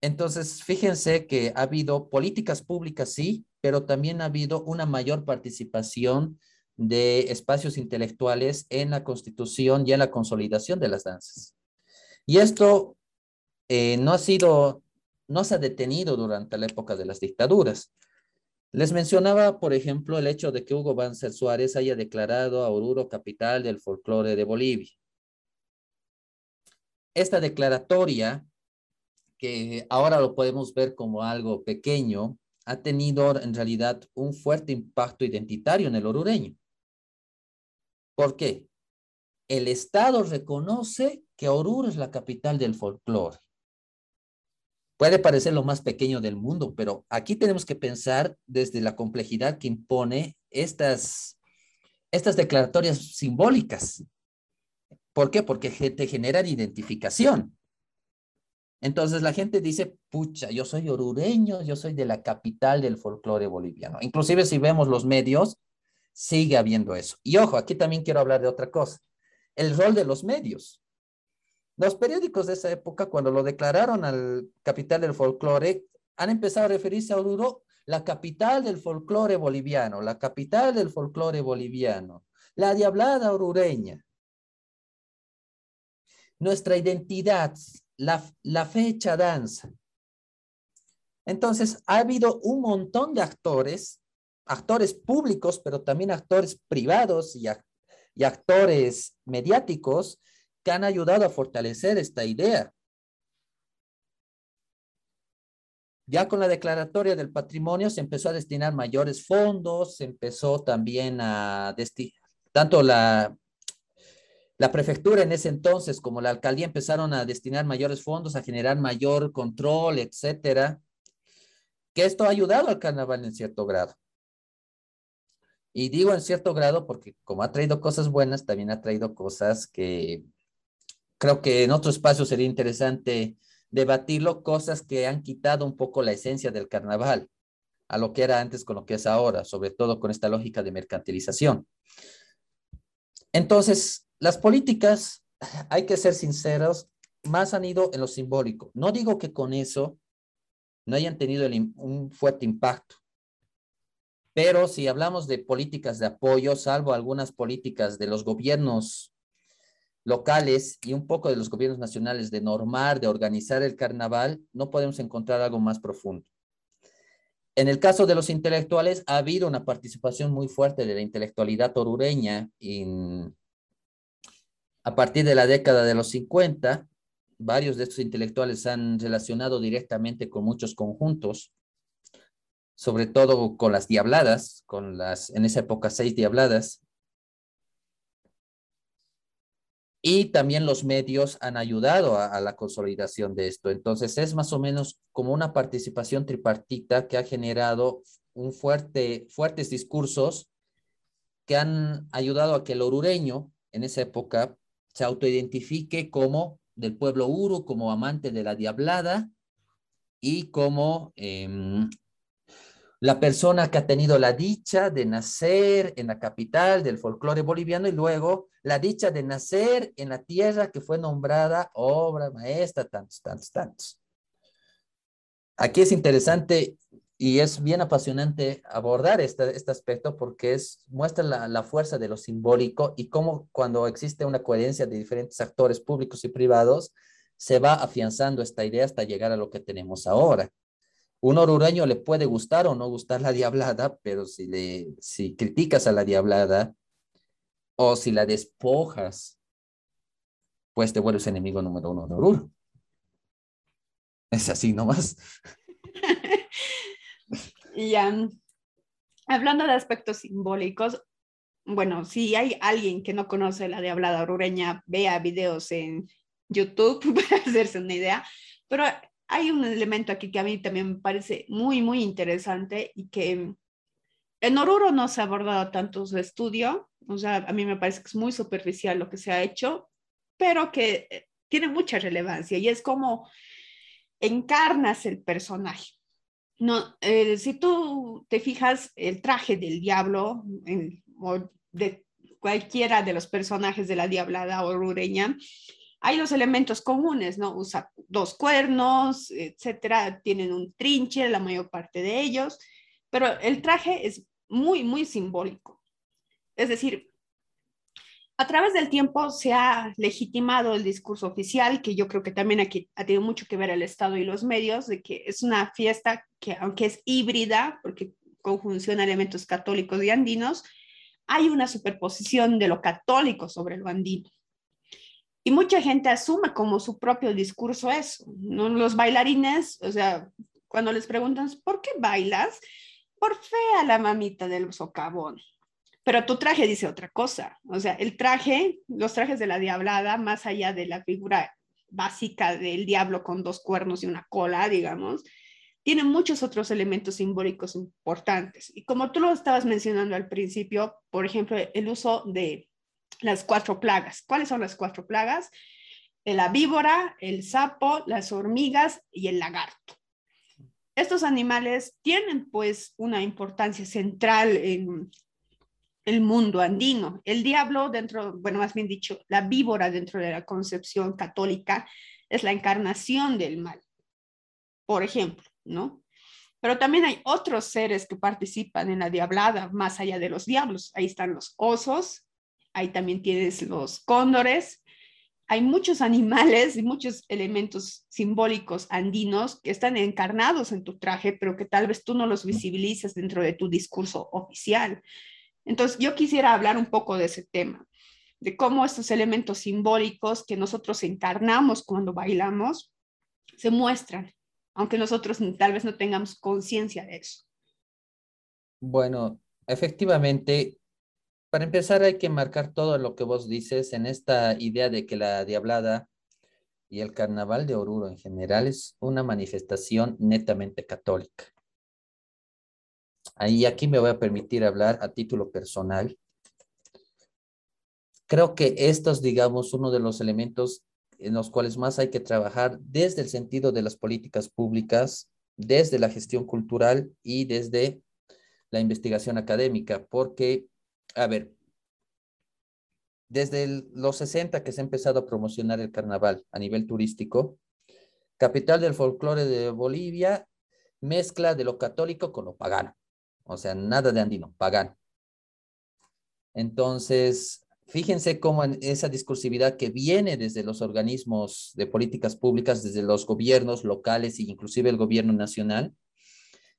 Entonces, fíjense que ha habido políticas públicas, sí, pero también ha habido una mayor participación de espacios intelectuales en la constitución y en la consolidación de las danzas. Y esto eh, no ha sido, no se ha detenido durante la época de las dictaduras. Les mencionaba, por ejemplo, el hecho de que Hugo Banzer Suárez haya declarado a Oruro capital del folclore de Bolivia. Esta declaratoria, que ahora lo podemos ver como algo pequeño, ha tenido en realidad un fuerte impacto identitario en el orureño. ¿Por qué? El Estado reconoce que Oruro es la capital del folclore. Puede parecer lo más pequeño del mundo, pero aquí tenemos que pensar desde la complejidad que impone estas, estas declaratorias simbólicas. ¿Por qué? Porque te generan identificación. Entonces la gente dice, pucha, yo soy orureño, yo soy de la capital del folclore boliviano. Inclusive si vemos los medios, sigue habiendo eso. Y ojo, aquí también quiero hablar de otra cosa, el rol de los medios. Los periódicos de esa época, cuando lo declararon al capital del folclore, han empezado a referirse a Oruro, la capital del folclore boliviano, la capital del folclore boliviano, la diablada orureña. Nuestra identidad, la, la fecha danza. Entonces, ha habido un montón de actores actores públicos, pero también actores privados y, y actores mediáticos que han ayudado a fortalecer esta idea. Ya con la declaratoria del patrimonio se empezó a destinar mayores fondos, se empezó también a destinar, tanto la, la prefectura en ese entonces como la alcaldía empezaron a destinar mayores fondos, a generar mayor control, etcétera, que esto ha ayudado al carnaval en cierto grado. Y digo en cierto grado porque como ha traído cosas buenas, también ha traído cosas que creo que en otro espacio sería interesante debatirlo, cosas que han quitado un poco la esencia del carnaval a lo que era antes con lo que es ahora, sobre todo con esta lógica de mercantilización. Entonces, las políticas, hay que ser sinceros, más han ido en lo simbólico. No digo que con eso no hayan tenido un fuerte impacto, pero si hablamos de políticas de apoyo, salvo algunas políticas de los gobiernos locales y un poco de los gobiernos nacionales de normar, de organizar el carnaval, no podemos encontrar algo más profundo. En el caso de los intelectuales, ha habido una participación muy fuerte de la intelectualidad orureña a partir de la década de los 50. Varios de estos intelectuales han relacionado directamente con muchos conjuntos sobre todo con las diabladas, con las, en esa época, seis diabladas. Y también los medios han ayudado a, la consolidación de esto. Entonces es más o menos como una participación tripartita que ha generado un fuerte, fuertes discursos que han ayudado a que el orureño en esa época se autoidentifique como del pueblo uru, como amante de la diablada y como em, la persona que ha tenido la dicha de nacer en la capital del folclore boliviano y luego la dicha de nacer en la tierra que fue nombrada obra maestra, tantos, tantos, tantos. Aquí es interesante y es bien apasionante abordar este, este aspecto porque es, muestra la, la fuerza de lo simbólico y cómo cuando existe una coherencia de diferentes actores públicos y privados, se va afianzando esta idea hasta llegar a lo que tenemos ahora un orureño le puede gustar o no gustar la diablada, pero si, le, si criticas a la diablada o si la despojas, pues te vuelves enemigo número uno de Oruro. Es así nomás. y hablando de aspectos simbólicos, bueno, si hay alguien que no conoce la diablada orureña, vea videos en YouTube para hacerse una idea, pero hay un elemento aquí que a mí también me parece muy, muy interesante y que en Oruro no se ha abordado tanto su estudio, o sea, a mí me parece que es muy superficial lo que se ha hecho, pero que eh, tiene mucha relevancia y es como encarnas el personaje. No, eh, si tú te fijas, el traje del diablo, o de cualquiera de los personajes de la diablada orureña, hay los elementos comunes, ¿no? Usa dos cuernos, etcétera, tienen un trinche, la mayor parte de ellos, pero el traje es muy, muy simbólico. Es decir, a través del tiempo se ha legitimado el discurso oficial, que yo creo que también aquí ha tenido mucho que ver el Estado y los medios, de que es una fiesta que, aunque es híbrida, porque conjunciona elementos católicos y andinos, hay una superposición de lo católico sobre lo andino. Y mucha gente asume como su propio discurso eso. ¿no? Los bailarines, o sea, cuando les preguntan, ¿por qué bailas? Por fe a la mamita del socavón. Pero tu traje dice otra cosa. O sea, el traje, los trajes de la diablada, más allá de la figura básica del diablo con dos cuernos y una cola, digamos, tienen muchos otros elementos simbólicos importantes. Y como tú lo estabas mencionando al principio, por ejemplo, el uso de las cuatro plagas. ¿Cuáles son las cuatro plagas? La víbora, el sapo, las hormigas y el lagarto. Estos animales tienen pues una importancia central en el mundo andino. El diablo dentro, bueno, más bien dicho, la víbora dentro de la concepción católica es la encarnación del mal, por ejemplo, ¿no? Pero también hay otros seres que participan en la diablada, más allá de los diablos. Ahí están los osos, ahí también tienes los cóndores, hay muchos animales y muchos elementos simbólicos andinos que están encarnados en tu traje, pero que tal vez tú no los visibilices dentro de tu discurso oficial. Entonces, yo quisiera hablar un poco de ese tema, de cómo estos elementos simbólicos que nosotros encarnamos cuando bailamos se muestran, aunque nosotros tal vez no tengamos conciencia de eso. Bueno, efectivamente, para empezar, hay que marcar todo lo que vos dices en esta idea de que la Diablada y el Carnaval de Oruro en general es una manifestación netamente católica. Ahí aquí me voy a permitir hablar a título personal. Creo que esto es, digamos, uno de los elementos en los cuales más hay que trabajar desde el sentido de las políticas públicas, desde la gestión cultural y desde la investigación académica, porque a ver, desde los 60 que se ha empezado a promocionar el carnaval a nivel turístico, capital del folclore de Bolivia, mezcla de lo católico con lo pagano. O sea, nada de andino, pagano. Entonces, fíjense cómo esa discursividad que viene desde los organismos de políticas públicas, desde los gobiernos locales e inclusive el gobierno nacional,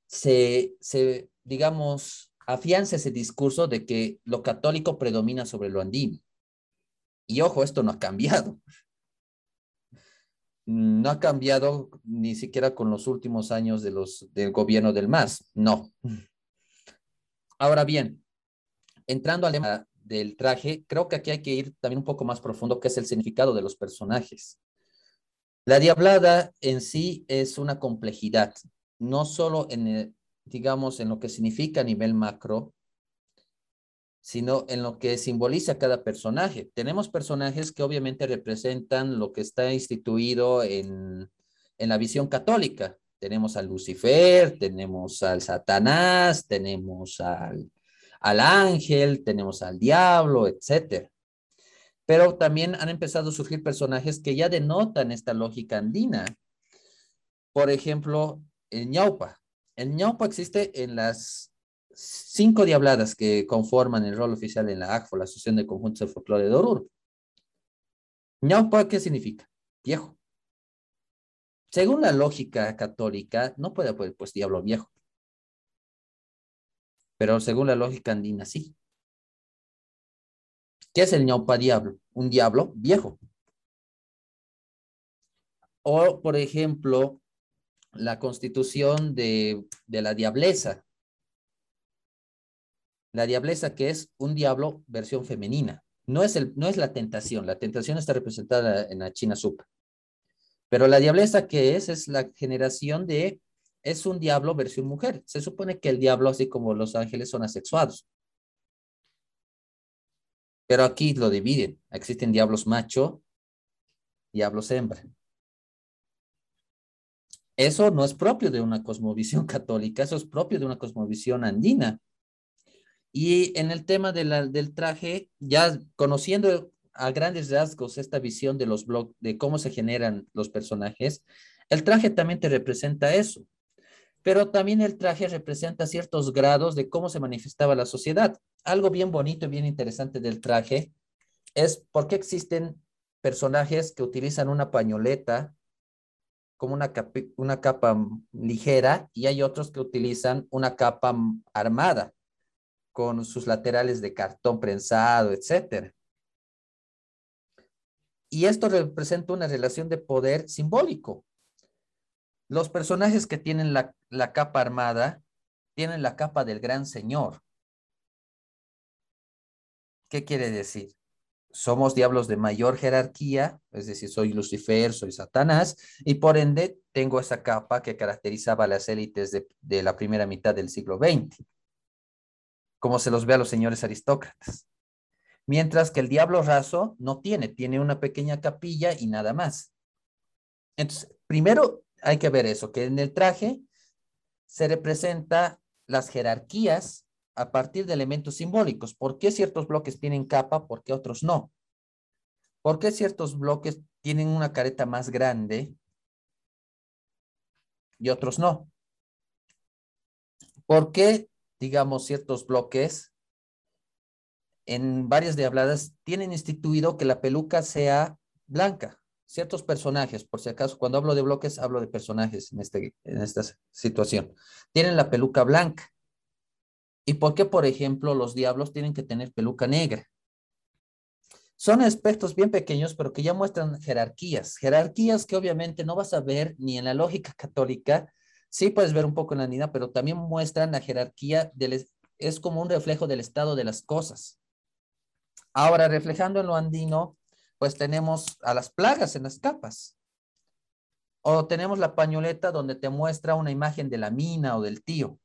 se, se digamos, afianza ese discurso de que lo católico predomina sobre lo andino. Y ojo, esto no ha cambiado. No ha cambiado ni siquiera con los últimos años de los, del gobierno del MAS. No. Ahora bien, entrando al tema del traje, creo que aquí hay que ir también un poco más profundo, que es el significado de los personajes. La diablada en sí es una complejidad, no solo en el, digamos, en lo que significa a nivel macro, sino en lo que simboliza cada personaje. Tenemos personajes que obviamente representan lo que está instituido en, en la visión católica. Tenemos al Lucifer, tenemos al Satanás, tenemos al, al ángel, tenemos al diablo, etc. Pero también han empezado a surgir personajes que ya denotan esta lógica andina. Por ejemplo, el ñaupa. El ñaupa existe en las cinco diabladas que conforman el rol oficial en la ACFO, la Asociación de Conjuntos de Folclore de Oruro. ñaupa, ¿qué significa? Viejo. Según la lógica católica, no puede haber pues diablo viejo. Pero según la lógica andina, sí. ¿Qué es el ñaupa diablo? Un diablo viejo. O, por ejemplo, la constitución de, la diableza. La diableza que es un diablo versión femenina. No es, el, no es la tentación, la tentación está representada en la China Supa. Pero la diableza que es, es la generación de, es un diablo versión mujer. Se supone que el diablo, así como los ángeles, son asexuados. Pero aquí lo dividen. Existen diablos macho, diablos hembra. Eso no es propio de una cosmovisión católica, eso es propio de una cosmovisión andina. Y en el tema del traje, ya conociendo a grandes rasgos esta visión de los blogs, de cómo se generan los personajes, el traje también te representa eso. Pero también el traje representa ciertos grados de cómo se manifestaba la sociedad. Algo bien bonito y bien interesante del traje es por qué existen personajes que utilizan una pañoleta como una, una capa ligera y hay otros que utilizan una capa armada con sus laterales de cartón prensado, etc. Y esto representa una relación de poder simbólico. Los personajes que tienen la, la capa armada tienen la capa del gran señor. ¿Qué quiere decir? Somos diablos de mayor jerarquía, es decir, soy Lucifer, soy Satanás, y por ende tengo esa capa que caracterizaba a las élites de, la primera mitad del siglo XX, como se los ve a los señores aristócratas. Mientras que el diablo raso no tiene, tiene una pequeña capilla y nada más. Entonces, primero hay que ver eso, que en el traje se representa las jerarquías a partir de elementos simbólicos. ¿Por qué ciertos bloques tienen capa? ¿Por qué otros no? ¿Por qué ciertos bloques tienen una careta más grande y otros no? ¿Por qué, digamos, ciertos bloques en varias diabladas tienen instituido que la peluca sea blanca? Ciertos personajes, por si acaso, cuando hablo de bloques, hablo de personajes en, este, en esta situación. Tienen la peluca blanca. ¿Y por qué, por ejemplo, los diablos tienen que tener peluca negra? Son aspectos bien pequeños, pero que ya muestran jerarquías. Jerarquías que obviamente no vas a ver ni en la lógica católica, sí puedes ver un poco en la andina, pero también muestran la jerarquía, del, es como un reflejo del estado de las cosas. Ahora, reflejando en lo andino, pues tenemos a las plagas en las capas. O tenemos la pañoleta donde te muestra una imagen de la mina o del tío.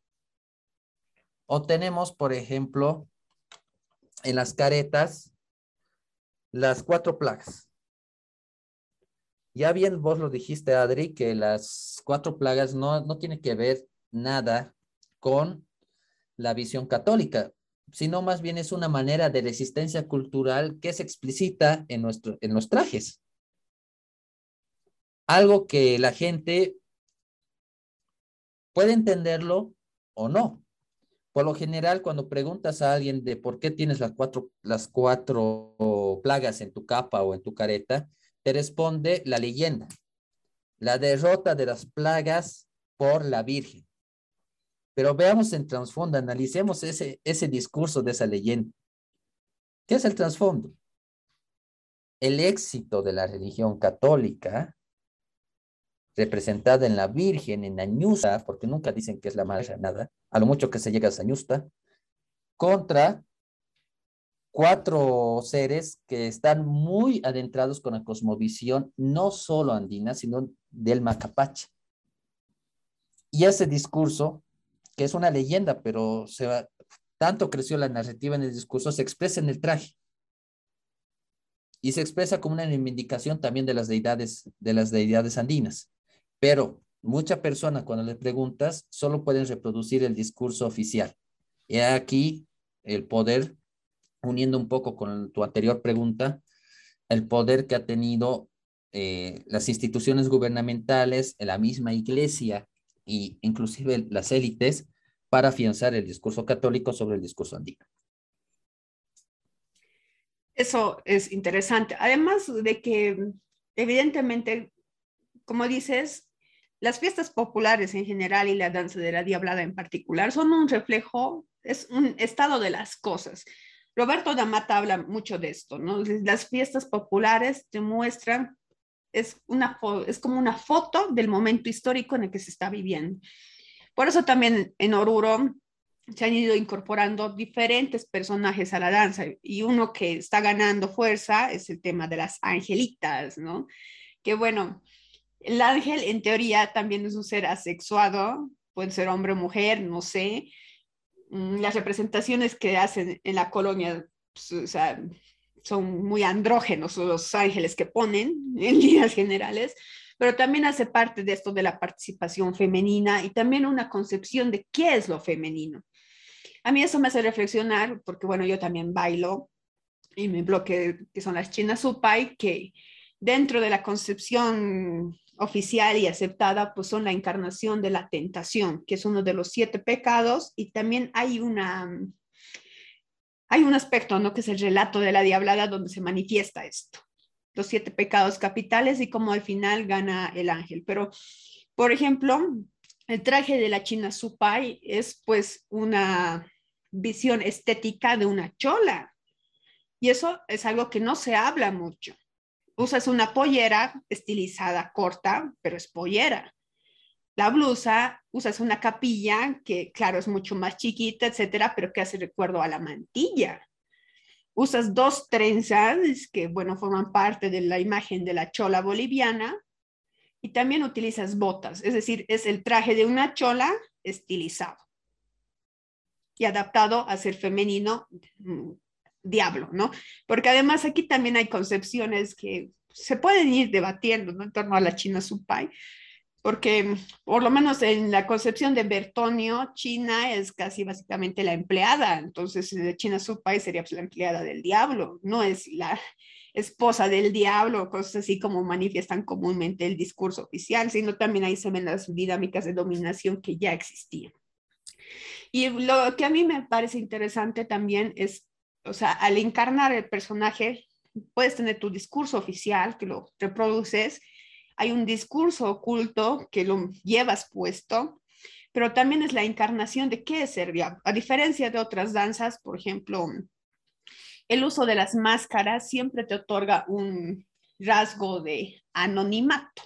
O tenemos, por ejemplo, en las caretas, las cuatro plagas. Ya bien vos lo dijiste, Adri, que las cuatro plagas no, no tienen que ver nada con la visión católica, sino más bien es una manera de resistencia cultural que se explicita en, nuestro, en los trajes. Algo que la gente puede entenderlo o no. Por lo general, cuando preguntas a alguien de por qué tienes las cuatro, las cuatro plagas en tu capa o en tu careta, te responde la leyenda. La derrota de las plagas por la Virgen. Pero veamos en trasfondo, analicemos ese, ese discurso de esa leyenda. ¿Qué es el trasfondo? El éxito de la religión católica representada en la Virgen, en Añusta, porque nunca dicen que es la madre nada, a lo mucho que se llega a Añusta, contra cuatro seres que están muy adentrados con la cosmovisión, no solo andina, sino del Macapache. Y ese discurso, que es una leyenda, pero tanto creció la narrativa en el discurso, se expresa en el traje. Y se expresa como una reivindicación también de las deidades, de las deidades andinas. Pero muchas personas cuando les preguntas solo pueden reproducir el discurso oficial. Y aquí el poder, uniendo un poco con tu anterior pregunta, el poder que ha tenido eh, las instituciones gubernamentales, la misma iglesia e inclusive las élites para afianzar el discurso católico sobre el discurso andino. Eso es interesante. Además de que, evidentemente, como dices, las fiestas populares en general y la danza de la diablada en particular son un reflejo, es un estado de las cosas. Roberto D'Amata habla mucho de esto, ¿no? Las fiestas populares te muestran, es, una, es como una foto del momento histórico en el que se está viviendo. Por eso también en Oruro se han ido incorporando diferentes personajes a la danza y uno que está ganando fuerza es el tema de las angelitas, ¿no? Que bueno, el ángel, en teoría, también es un ser asexuado, puede ser hombre o mujer, no sé. Mm, las representaciones que hacen en la colonia pues, son muy andrógenos los ángeles que ponen en líneas generales, pero también hace parte de esto de la participación femenina y también una concepción de qué es lo femenino. A mí eso me hace reflexionar, porque bueno, yo también bailo y mi bloque, que son las chinas supai, que dentro de la concepción oficial y aceptada, pues son la encarnación de la tentación, que es uno de los siete pecados, y también hay una, hay un aspecto, ¿no? Que es el relato de la diablada donde se manifiesta esto, los siete pecados capitales y cómo al final gana el ángel. Pero, por ejemplo, el traje de la China Supai es pues una visión estética de una chola. Y eso es algo que no se habla mucho. Usas una pollera estilizada corta, pero es pollera. La blusa, usas una capilla que, claro, es mucho más chiquita, etcétera, pero que hace recuerdo a la mantilla. Usas dos trenzas que, bueno, forman parte de la imagen de la chola boliviana. Y también utilizas botas, es decir, es el traje de una chola estilizado y adaptado a ser femenino diablo, ¿no? Porque además aquí también hay concepciones que se pueden ir debatiendo ¿no? en torno a la China Supai, porque por lo menos en la concepción de Bertonio, China es casi básicamente la empleada, entonces China Supai sería pues, la empleada del diablo, no es la esposa del diablo, cosas así como manifiestan comúnmente el discurso oficial, sino también ahí se ven las dinámicas de dominación que ya existían. Y lo que a mí me parece interesante también es, o sea, al encarnar el personaje, puedes tener tu discurso oficial que lo reproduces, hay un discurso oculto que lo llevas puesto, pero también es la encarnación de qué es ser A diferencia de otras danzas, por ejemplo, el uso de las máscaras siempre te otorga un rasgo de anonimato.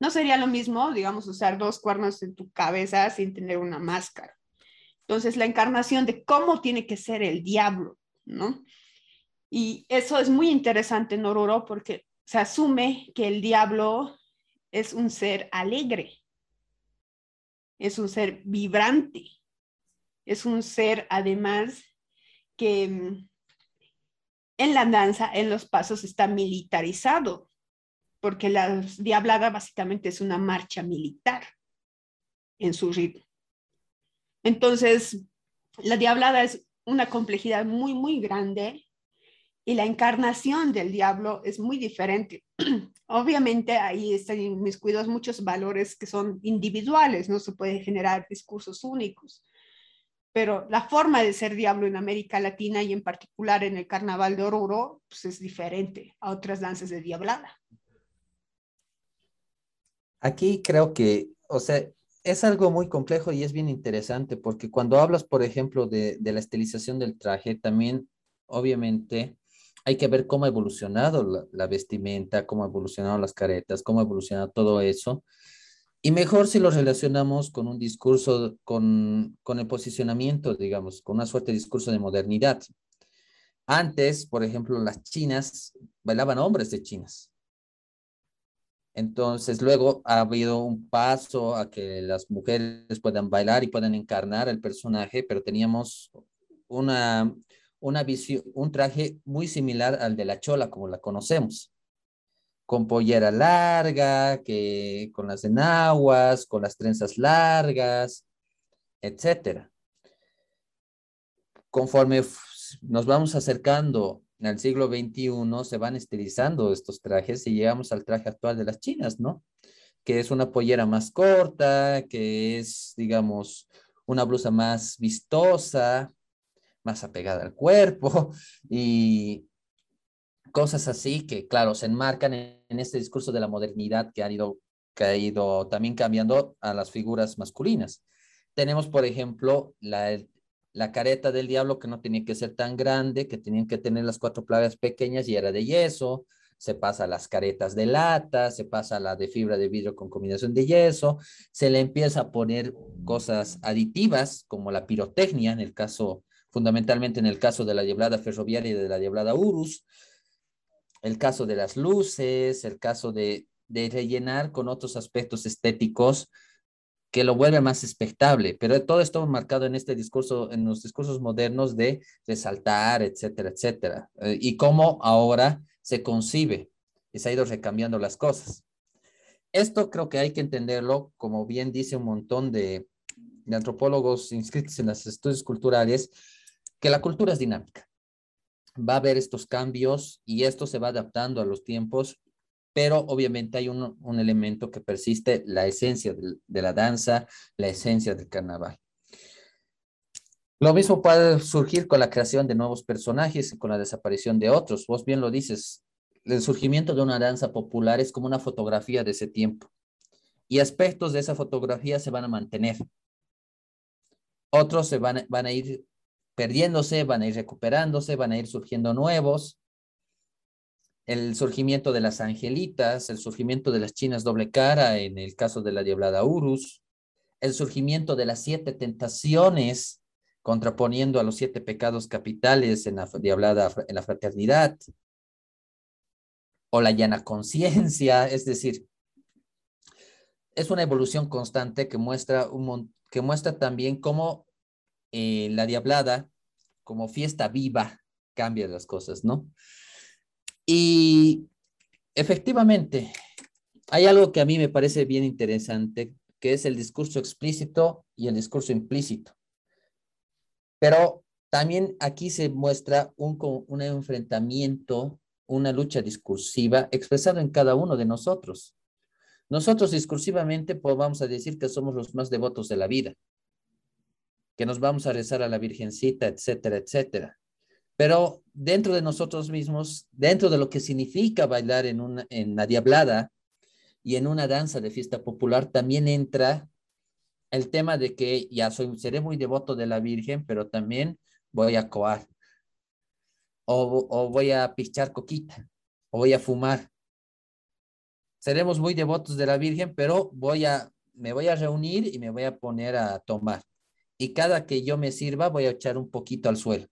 No sería lo mismo, digamos, usar dos cuernos en tu cabeza sin tener una máscara. Entonces, la encarnación de cómo tiene que ser el diablo, ¿no? Y eso es muy interesante en Oruro porque se asume que el diablo es un ser alegre, es un ser vibrante, es un ser además que mm, en la danza, en los pasos, está militarizado, porque la diablada básicamente es una marcha militar en su ritmo. Entonces, la diablada es una complejidad muy, muy grande y la encarnación del diablo es muy diferente. Obviamente ahí están inmiscuidos muchos valores que son individuales, no se puede generar discursos únicos, pero la forma de ser diablo en América Latina y en particular en el Carnaval de Oruro pues es diferente a otras danzas de diablada. Aquí creo que, o sea, es algo muy complejo y es bien interesante porque cuando hablas, por ejemplo, de, la estilización del traje, también obviamente hay que ver cómo ha evolucionado la, vestimenta, cómo ha evolucionado las caretas, cómo ha evolucionado todo eso. Y mejor si lo relacionamos con un discurso, con, con el posicionamiento, digamos, con una suerte de discurso de modernidad. Antes, por ejemplo, las chinas bailaban hombres de chinas entonces, luego ha habido un paso a que las mujeres puedan bailar y puedan encarnar el personaje, pero teníamos una, una visión, un traje muy similar al de la chola, como la conocemos, con pollera larga, que, con las enaguas, con las trenzas largas, etcétera. Conforme nos vamos acercando en el siglo XXI se van estilizando estos trajes y llegamos al traje actual de las chinas, ¿no? Que es una pollera más corta, que es, digamos, una blusa más vistosa, más apegada al cuerpo y cosas así que, claro, se enmarcan en, este discurso de la modernidad que, han ido, que ha ido también cambiando a las figuras masculinas. Tenemos, por ejemplo, la, la careta del diablo que no tenía que ser tan grande, que tenían que tener las cuatro plagas pequeñas y era de yeso, se pasa las caretas de lata, se pasa a la de fibra de vidrio con combinación de yeso, se le empieza a poner cosas aditivas como la pirotecnia, en el caso, fundamentalmente en el caso de la diablada ferroviaria y de la diablada Urus, el caso de las luces, el caso de rellenar con otros aspectos estéticos que lo vuelve más expectable, pero todo esto marcado en este discurso, en los discursos modernos de resaltar, etcétera, etcétera, eh, y cómo ahora se concibe y se ha ido recambiando las cosas. Esto creo que hay que entenderlo, como bien dice un montón de, de antropólogos inscritos en los estudios culturales que la cultura es dinámica. Va a haber estos cambios y esto se va adaptando a los tiempos, pero obviamente hay un, elemento que persiste, la esencia de, la danza, la esencia del carnaval. Lo mismo puede surgir con la creación de nuevos personajes y con la desaparición de otros. Vos bien lo dices, el surgimiento de una danza popular es como una fotografía de ese tiempo y aspectos de esa fotografía se van a mantener. Otros se van a ir perdiéndose, van a ir recuperándose, van a ir surgiendo nuevos. El surgimiento de las angelitas, el surgimiento de las chinas doble cara en el caso de la diablada Urus, el surgimiento de las siete tentaciones contraponiendo a los siete pecados capitales en la diablada en la fraternidad, o la llana conciencia, es decir, es una evolución constante que muestra, que muestra también cómo eh, la diablada, como fiesta viva, cambia las cosas, ¿no? Y efectivamente, hay algo que a mí me parece bien interesante, que es el discurso explícito y el discurso implícito. Pero también aquí se muestra un, un enfrentamiento una lucha discursiva expresada en cada uno de nosotros. Nosotros discursivamente pues, vamos a decir que somos los más devotos de la vida, que nos vamos a rezar a la Virgencita, etcétera, etcétera. Pero dentro de nosotros mismos, dentro de lo que significa bailar en, una, en la diablada y en una danza de fiesta popular, también entra el tema de que ya soy, seré muy devoto de la Virgen, pero también voy a coar o, voy a pichar coquita, o voy a fumar. Seremos muy devotos de la Virgen, pero voy a, me voy a reunir y me voy a poner a tomar. Y cada que yo me sirva, voy a echar un poquito al suelo.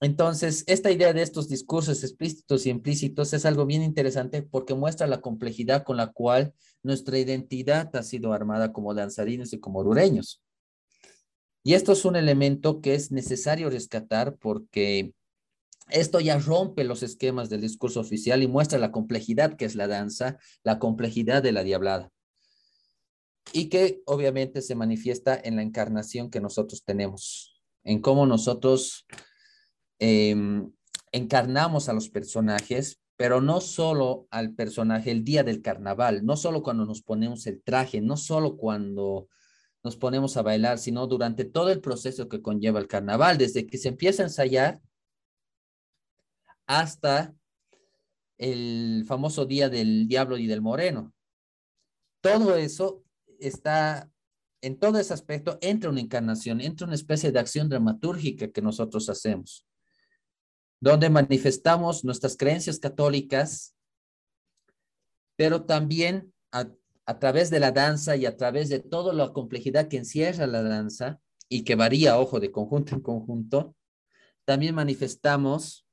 Entonces, esta idea de estos discursos explícitos y implícitos es algo bien interesante porque muestra la complejidad con la cual nuestra identidad ha sido armada como danzarinos y como orureños. Y esto es un elemento que es necesario rescatar porque esto ya rompe los esquemas del discurso oficial y muestra la complejidad que es la danza, la complejidad de la diablada. Y que obviamente se manifiesta en la encarnación que nosotros tenemos, en cómo nosotros em, encarnamos a los personajes, pero no solo al personaje el día del carnaval, no solo cuando nos ponemos el traje, no solo cuando nos ponemos a bailar, sino durante todo el proceso que conlleva el carnaval, desde que se empieza a ensayar hasta el famoso día del diablo y del moreno. Todo eso está, en todo ese aspecto, entra una encarnación, entra una especie de acción dramatúrgica que nosotros hacemos, donde manifestamos nuestras creencias católicas, pero también a, través de la danza y a través de toda la complejidad que encierra la danza y que varía, ojo, de conjunto en conjunto, también manifestamos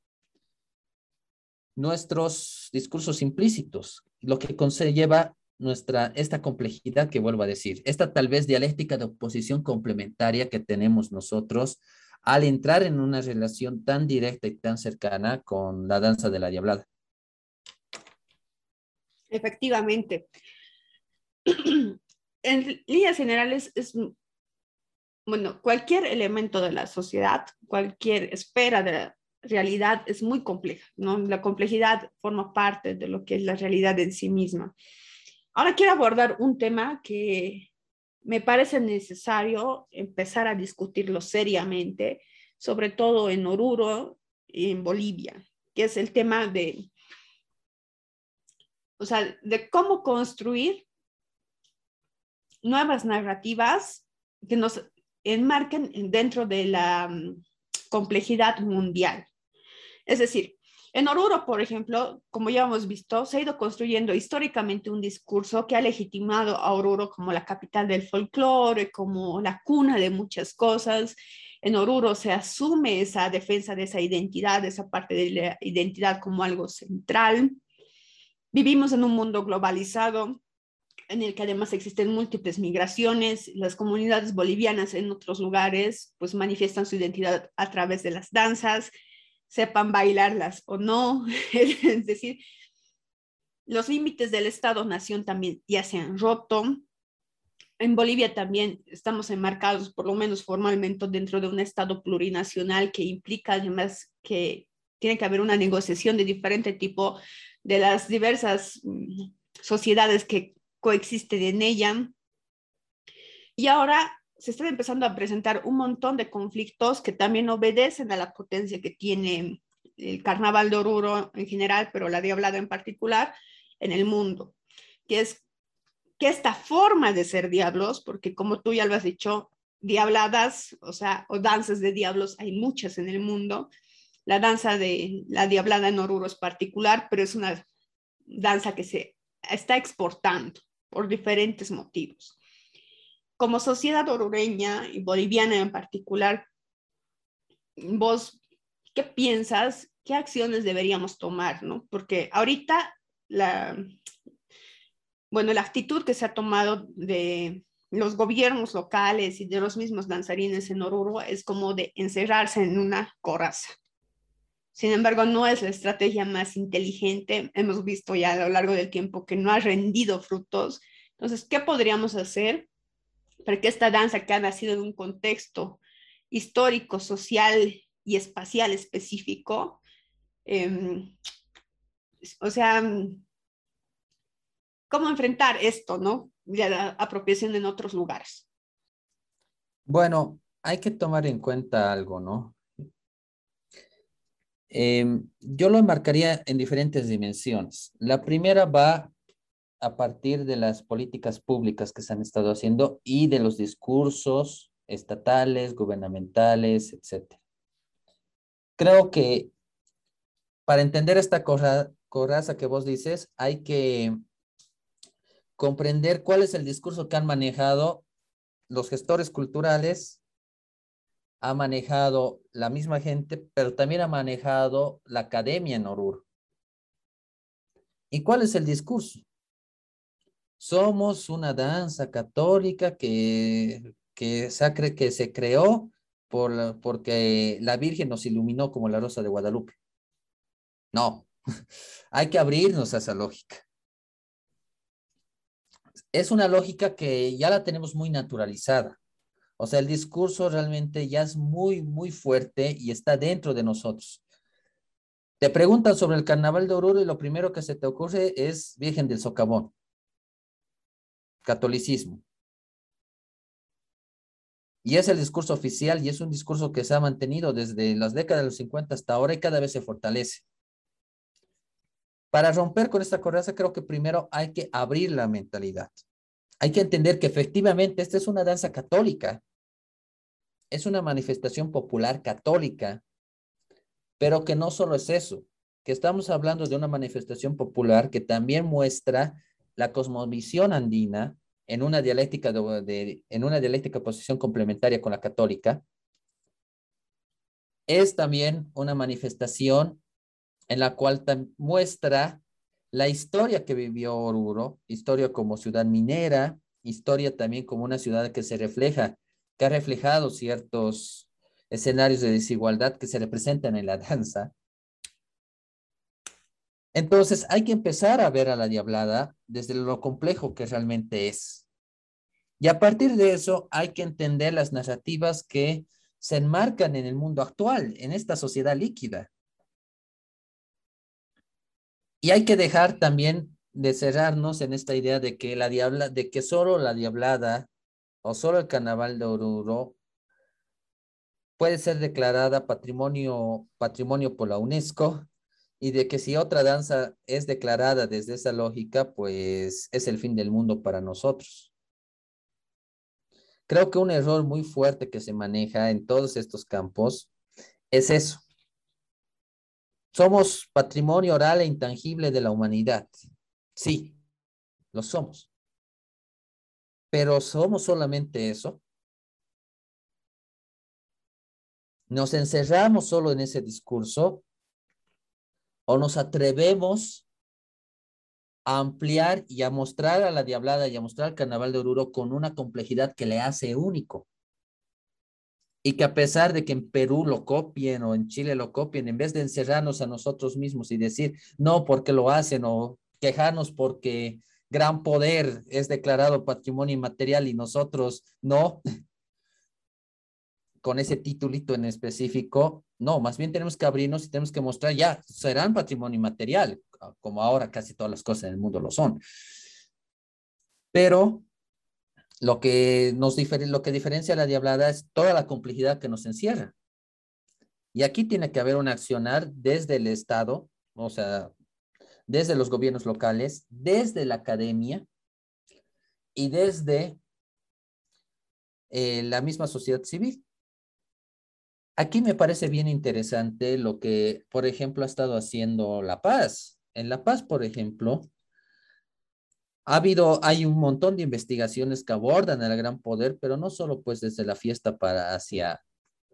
nuestros discursos implícitos, lo que lleva nuestra, esta complejidad que vuelvo a decir, esta tal vez dialéctica de oposición complementaria que tenemos nosotros al entrar en una relación tan directa y tan cercana con la danza de la diablada. Efectivamente en líneas generales es, bueno, cualquier elemento de la sociedad, cualquier esfera de la realidad es muy compleja, ¿no? La complejidad forma parte de lo que es la realidad en sí misma. Ahora quiero abordar un tema que me parece necesario empezar a discutirlo seriamente, sobre todo en Oruro y en Bolivia, que es el tema de, o sea, de cómo construir nuevas narrativas que nos enmarquen dentro de la mm, complejidad mundial. Es decir, en Oruro, por ejemplo, como ya hemos visto, se ha ido construyendo históricamente un discurso que ha legitimado a Oruro como la capital del folclore, como la cuna de muchas cosas. En Oruro se asume esa defensa de esa identidad, esa parte de la identidad como algo central. Vivimos en un mundo globalizado en el que además existen múltiples migraciones, las comunidades bolivianas en otros lugares pues manifiestan su identidad a través de las danzas, sepan bailarlas o no, es decir, los límites del Estado-Nación también ya se han roto. en Bolivia también estamos enmarcados, por lo menos formalmente, dentro de un Estado plurinacional que implica además que tiene que haber una negociación de diferente tipo de las diversas mm, sociedades que coexisten en ella. Y ahora se están empezando a presentar un montón de conflictos que también obedecen a la potencia que tiene el carnaval de Oruro en general, pero la Diablada en particular, en el mundo, que es que esta forma de ser diablos, porque como tú ya lo has dicho, diabladas, o sea, o danzas de diablos, hay muchas en el mundo. La danza de la diablada en Oruro es particular, pero es una danza que se está exportando por diferentes motivos. Como sociedad orureña y boliviana en particular, vos, ¿qué piensas? ¿Qué acciones deberíamos tomar? ¿no? Porque ahorita la, bueno, la actitud que se ha tomado de los gobiernos locales y de los mismos danzarines en Oruro es como de encerrarse en una coraza. Sin embargo, no es la estrategia más inteligente. Hemos visto ya a lo largo del tiempo que no ha rendido frutos. Entonces, ¿qué podríamos hacer para que esta danza que ha nacido en un contexto histórico, social y espacial específico, em, o sea, cómo enfrentar esto, ¿no? De la apropiación en otros lugares. Bueno, hay que tomar en cuenta algo, ¿no? Em, yo lo enmarcaría en diferentes dimensiones. La primera va a partir de las políticas públicas que se han estado haciendo y de los discursos estatales, gubernamentales, etc. Creo que para entender esta coraza que vos dices, hay que comprender cuál es el discurso que han manejado los gestores culturales, ha manejado la misma gente, pero también ha manejado la academia en Oruro. ¿Y cuál es el discurso? Somos una danza católica que, que, se, que se creó por, porque la Virgen nos iluminó como la Rosa de Guadalupe. No, hay que abrirnos a esa lógica es una lógica que ya la tenemos muy naturalizada. O sea, el discurso realmente ya es muy, muy fuerte y está dentro de nosotros. Te preguntan sobre el carnaval de Oruro y lo primero que se te ocurre es Virgen del Socavón, catolicismo. Y es el discurso oficial y es un discurso que se ha mantenido desde las décadas de los 50 hasta ahora y cada vez se fortalece. Para romper con esta coraza, creo que primero hay que abrir la mentalidad. Hay que entender que efectivamente esta es una danza católica. Es una manifestación popular católica, pero que no solo es eso, que estamos hablando de una manifestación popular que también muestra la cosmovisión andina en una dialéctica de, en una dialéctica posición complementaria con la católica. Es también una manifestación en la cual muestra la historia que vivió Oruro, historia como ciudad minera, historia también como una ciudad que se refleja, que ha reflejado ciertos escenarios de desigualdad que se representan en la danza. Entonces hay que empezar a ver a la diablada desde lo complejo que realmente es. Y a partir de eso hay que entender las narrativas que se enmarcan en el mundo actual, en esta sociedad líquida. Y hay que dejar también de cerrarnos en esta idea de que la diabla, de que solo la diablada o solo el carnaval de Oruro puede ser declarada patrimonio, patrimonio por la UNESCO y de que si otra danza es declarada desde esa lógica, pues es el fin del mundo para nosotros. Creo que un error muy fuerte que se maneja en todos estos campos es eso, somos patrimonio oral e intangible de la humanidad. Sí, lo somos. Pero ¿somos solamente eso? ¿Nos encerramos solo en ese discurso? ¿O nos atrevemos a ampliar y a mostrar a la Diablada y a mostrar al Carnaval de Oruro con una complejidad que le hace único? y que a pesar de que en Perú lo copien o en Chile lo copien, en vez de encerrarnos a nosotros mismos y decir, no, porque lo hacen o quejarnos porque gran poder es declarado patrimonio inmaterial y nosotros no, con ese titulito en específico, no, más bien tenemos que abrirnos y tenemos que mostrar, ya, serán patrimonio inmaterial, como ahora casi todas las cosas en el mundo lo son. Pero lo que nos lo que diferencia la diablada es toda la complejidad que nos encierra. Y aquí tiene que haber un accionar desde el Estado, o sea, desde los gobiernos locales, desde la academia y desde eh, la misma sociedad civil. Aquí me parece bien interesante lo que, por ejemplo, ha estado haciendo La Paz. En La Paz, por ejemplo, ha habido, hay un montón de investigaciones que abordan el gran poder, pero no solo pues desde la fiesta para hacia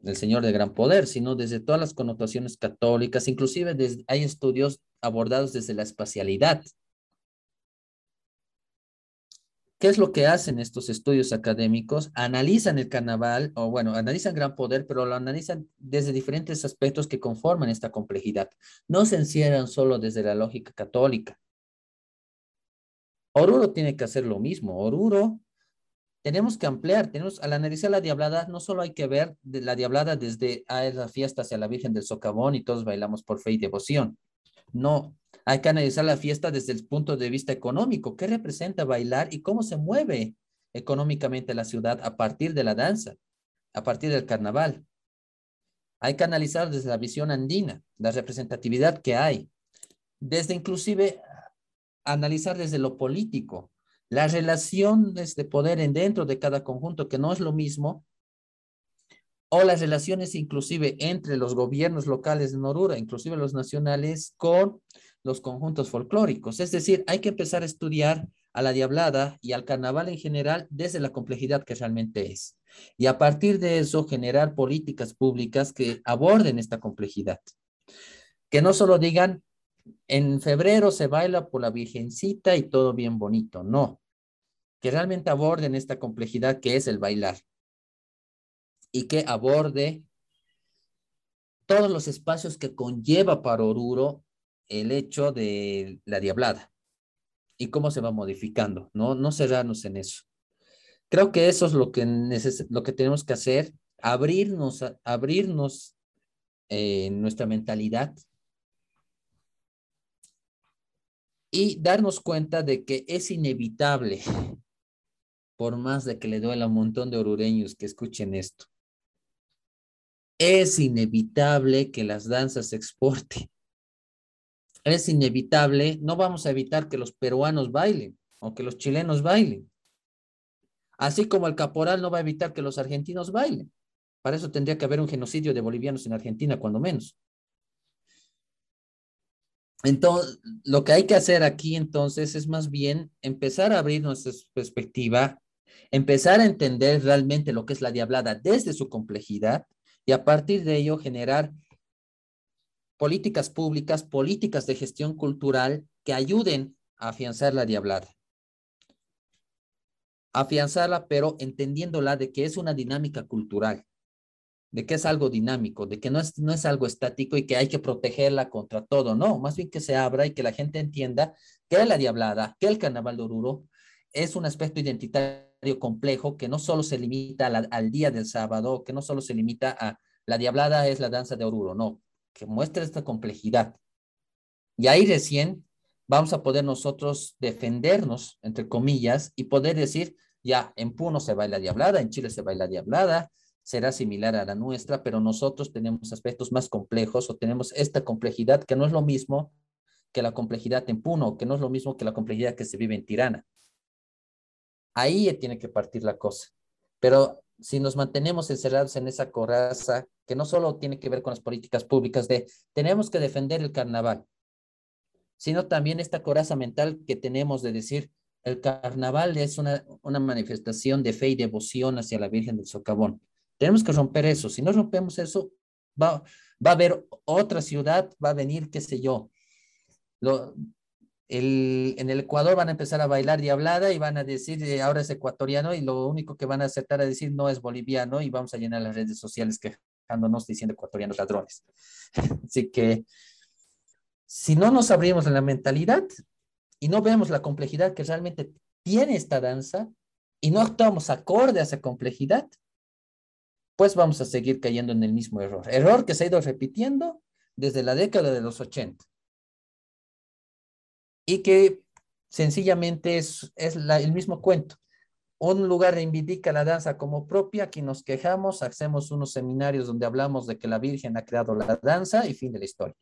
el Señor de Gran Poder, sino desde todas las connotaciones católicas, inclusive hay estudios abordados desde la espacialidad. ¿Qué es lo que hacen estos estudios académicos? Analizan el carnaval, o bueno, analizan gran poder, pero lo analizan desde diferentes aspectos que conforman esta complejidad. No se encierran solo desde la lógica católica. Oruro tiene que hacer lo mismo. Oruro tenemos que ampliar, tenemos al analizar la diablada, no solo hay que ver la diablada desde a la fiesta hacia la Virgen del Socavón y todos bailamos por fe y devoción. No, hay que analizar la fiesta desde el punto de vista económico. ¿Qué representa bailar y cómo se mueve económicamente la ciudad a partir de la danza, a partir del carnaval? Hay que analizar desde la visión andina, la representatividad que hay, desde inclusive analizar desde lo político, las relaciones de poder en dentro de cada conjunto, que no es lo mismo, o las relaciones inclusive entre los gobiernos locales de Norura, inclusive los nacionales, con los conjuntos folclóricos. Es decir, hay que empezar a estudiar a la diablada y al carnaval en general desde la complejidad que realmente es. Y a partir de eso, generar políticas públicas que aborden esta complejidad. Que no solo digan, en febrero se baila por la Virgencita y todo bien bonito. No, que realmente aborden esta complejidad que es el bailar y que aborde todos los espacios que conlleva para Oruro el hecho de la diablada y cómo se va modificando, no, no cerrarnos en eso. Creo que eso es lo que, lo que tenemos que hacer, abrirnos, abrirnos en nuestra mentalidad y darnos cuenta de que es inevitable por más de que le duela a un montón de orureños que escuchen esto. Es inevitable que las danzas se exporten. Es inevitable, no vamos a evitar que los peruanos bailen o que los chilenos bailen. Así como el caporal no va a evitar que los argentinos bailen. Para eso tendría que haber un genocidio de bolivianos en Argentina, cuando menos. Entonces, lo que hay que hacer aquí entonces es más bien empezar a abrir nuestra perspectiva empezar a entender realmente lo que es la diablada desde su complejidad y a partir de ello generar políticas públicas, políticas de gestión cultural que ayuden a afianzar la diablada. Afianzarla, pero entendiéndola de que es una dinámica cultural, de que es algo dinámico, de que no es, no es algo estático y que hay que protegerla contra todo, no, más bien que se abra y que la gente entienda que la diablada, que el carnaval de Oruro es un aspecto identitario complejo que no solo se limita al día del sábado, que no solo se limita a la diablada es la danza de Oruro, no, que muestra esta complejidad. Y ahí recién vamos a poder nosotros defendernos, entre comillas, y poder decir, ya, en Puno se baila diablada, en Chile se baila diablada, será similar a la nuestra, pero nosotros tenemos aspectos más complejos o tenemos esta complejidad que no es lo mismo que la complejidad en Puno, que no es lo mismo que la complejidad que se vive en Tirana. Ahí tiene que partir la cosa. Pero si nos mantenemos encerrados en esa coraza, que no solo tiene que ver con las políticas públicas de tenemos que defender el carnaval, sino también esta coraza mental que tenemos de decir el carnaval es una, una manifestación de fe y devoción hacia la Virgen del Socavón. Tenemos que romper eso. Si no rompemos eso, va, va a haber otra ciudad, va a venir, qué sé yo, lo, en el Ecuador van a empezar a bailar diablada y van a decir eh, ahora es ecuatoriano y lo único que van a aceptar a decir no es boliviano y vamos a llenar las redes sociales quejándonos diciendo ecuatorianos ladrones. Así que si no nos abrimos la mentalidad, y no vemos la complejidad que realmente tiene esta danza y no actuamos acorde a esa complejidad, pues vamos a seguir cayendo en el mismo error. Error que se ha ido repitiendo desde la década de los 80 y que sencillamente es, es el mismo cuento. Un lugar reivindica la danza como propia, aquí nos quejamos, hacemos unos seminarios donde hablamos de que la Virgen ha creado la danza y fin de la historia.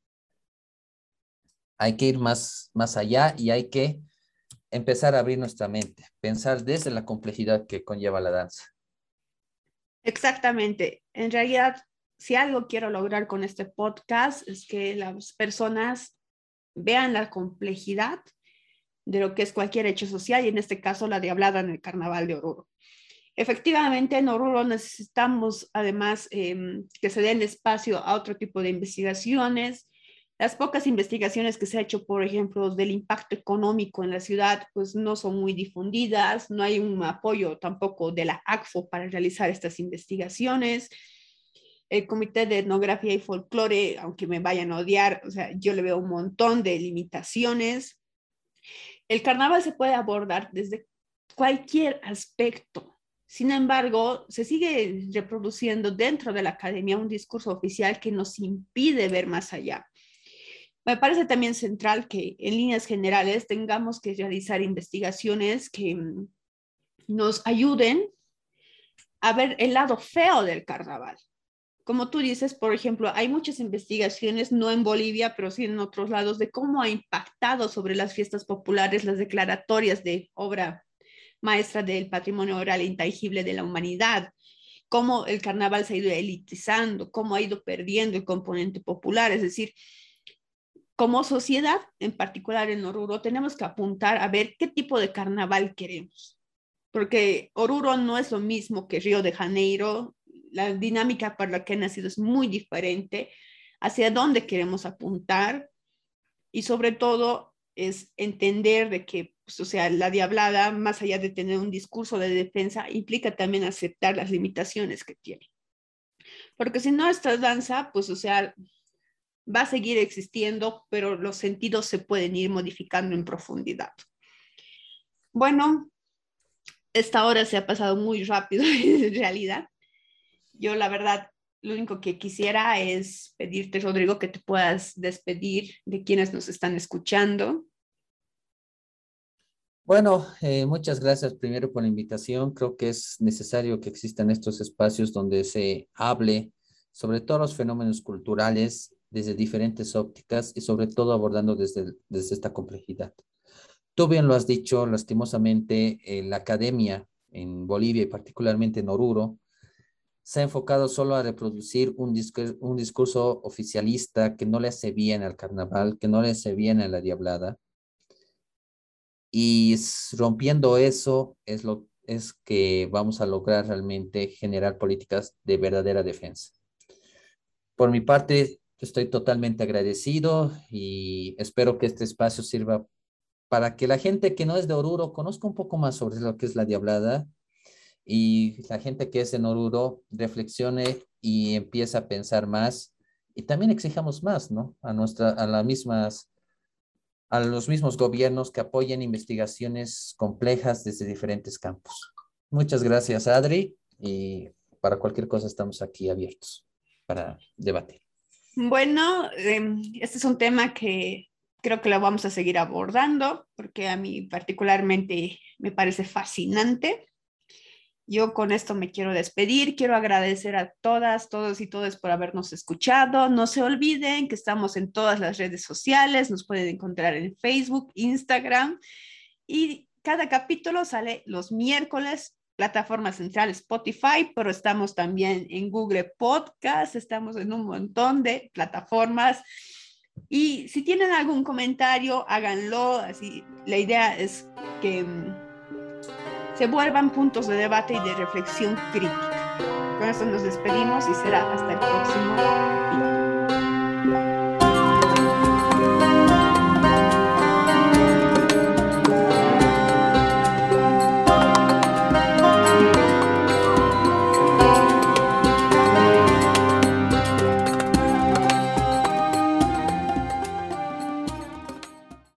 Hay que ir más, más allá y hay que empezar a abrir nuestra mente, pensar desde la complejidad que conlleva la danza. Exactamente. En realidad, si algo quiero lograr con este podcast es que las personas vean la complejidad de lo que es cualquier hecho social y en este caso la diablada en el carnaval de Oruro. Efectivamente, en Oruro necesitamos además em, que se den espacio a otro tipo de investigaciones. Las pocas investigaciones que se ha hecho, por ejemplo, del impacto económico en la ciudad, pues no son muy difundidas, no hay un apoyo tampoco de la ACFO para realizar estas investigaciones. El Comité de Etnografía y Folclore, aunque me vayan a odiar, o sea, yo le veo un montón de limitaciones el carnaval se puede abordar desde cualquier aspecto. Sin embargo, se sigue reproduciendo dentro de la academia un discurso oficial que nos impide ver más allá. Me parece también central que en líneas generales tengamos que realizar investigaciones que mm, nos ayuden a ver el lado feo del carnaval como tú dices, por ejemplo, hay muchas investigaciones, no en Bolivia, pero sí en otros lados, de cómo ha impactado sobre las fiestas populares las declaratorias de obra maestra del patrimonio oral intangible de la humanidad, cómo el carnaval se ha ido elitizando, cómo ha ido perdiendo el componente popular, es decir, como sociedad, en particular en Oruro, tenemos que apuntar a ver qué tipo de carnaval queremos, porque Oruro no es lo mismo que Río de Janeiro, la dinámica para la que ha nacido es muy diferente, hacia dónde queremos apuntar y sobre todo es entender de que, pues, o sea, la diablada, más allá de tener un discurso de defensa, implica también aceptar las limitaciones que tiene. Porque si no, esta danza, pues, o sea, va a seguir existiendo, pero los sentidos se pueden ir modificando en profundidad. Bueno, esta hora se ha pasado muy rápido en realidad yo la verdad, lo único que quisiera es pedirte, Rodrigo, que te puedas despedir de quienes nos están escuchando. Bueno, eh, muchas gracias primero por la invitación. Creo que es necesario que existan estos espacios donde se hable sobre todos los fenómenos culturales desde diferentes ópticas y sobre todo abordando desde, desde esta complejidad. Tú bien lo has dicho, lastimosamente, la academia en Bolivia y particularmente en Oruro se ha enfocado solo a reproducir un, discurso, oficialista que no le hace bien al carnaval, que no le hace bien a la diablada. Y rompiendo eso es lo es que vamos a lograr realmente generar políticas de verdadera defensa. Por mi parte, estoy totalmente agradecido y espero que este espacio sirva para que la gente que no es de Oruro conozca un poco más sobre lo que es la diablada y la gente que es en Oruro reflexione y empiece a pensar más y también exijamos más, ¿no? A nuestra, a las mismas, a los mismos gobiernos que apoyen investigaciones complejas desde diferentes campos. Muchas gracias, Adri, y para cualquier cosa estamos aquí abiertos para debatir. Bueno, em, este es un tema que creo que lo vamos a seguir abordando porque a mí particularmente me parece fascinante. Yo con esto me quiero despedir. Quiero agradecer a todas, todos y todas por habernos escuchado. No se olviden que estamos en todas las redes sociales. Nos pueden encontrar en Facebook, Instagram. Y cada capítulo sale los miércoles, plataforma central Spotify, pero estamos también en Google Podcast. Estamos en un montón de plataformas. Y si tienen algún comentario, háganlo. Así, la idea es que mm, se vuelvan puntos de debate y de reflexión crítica. Con eso nos despedimos y será hasta el próximo video.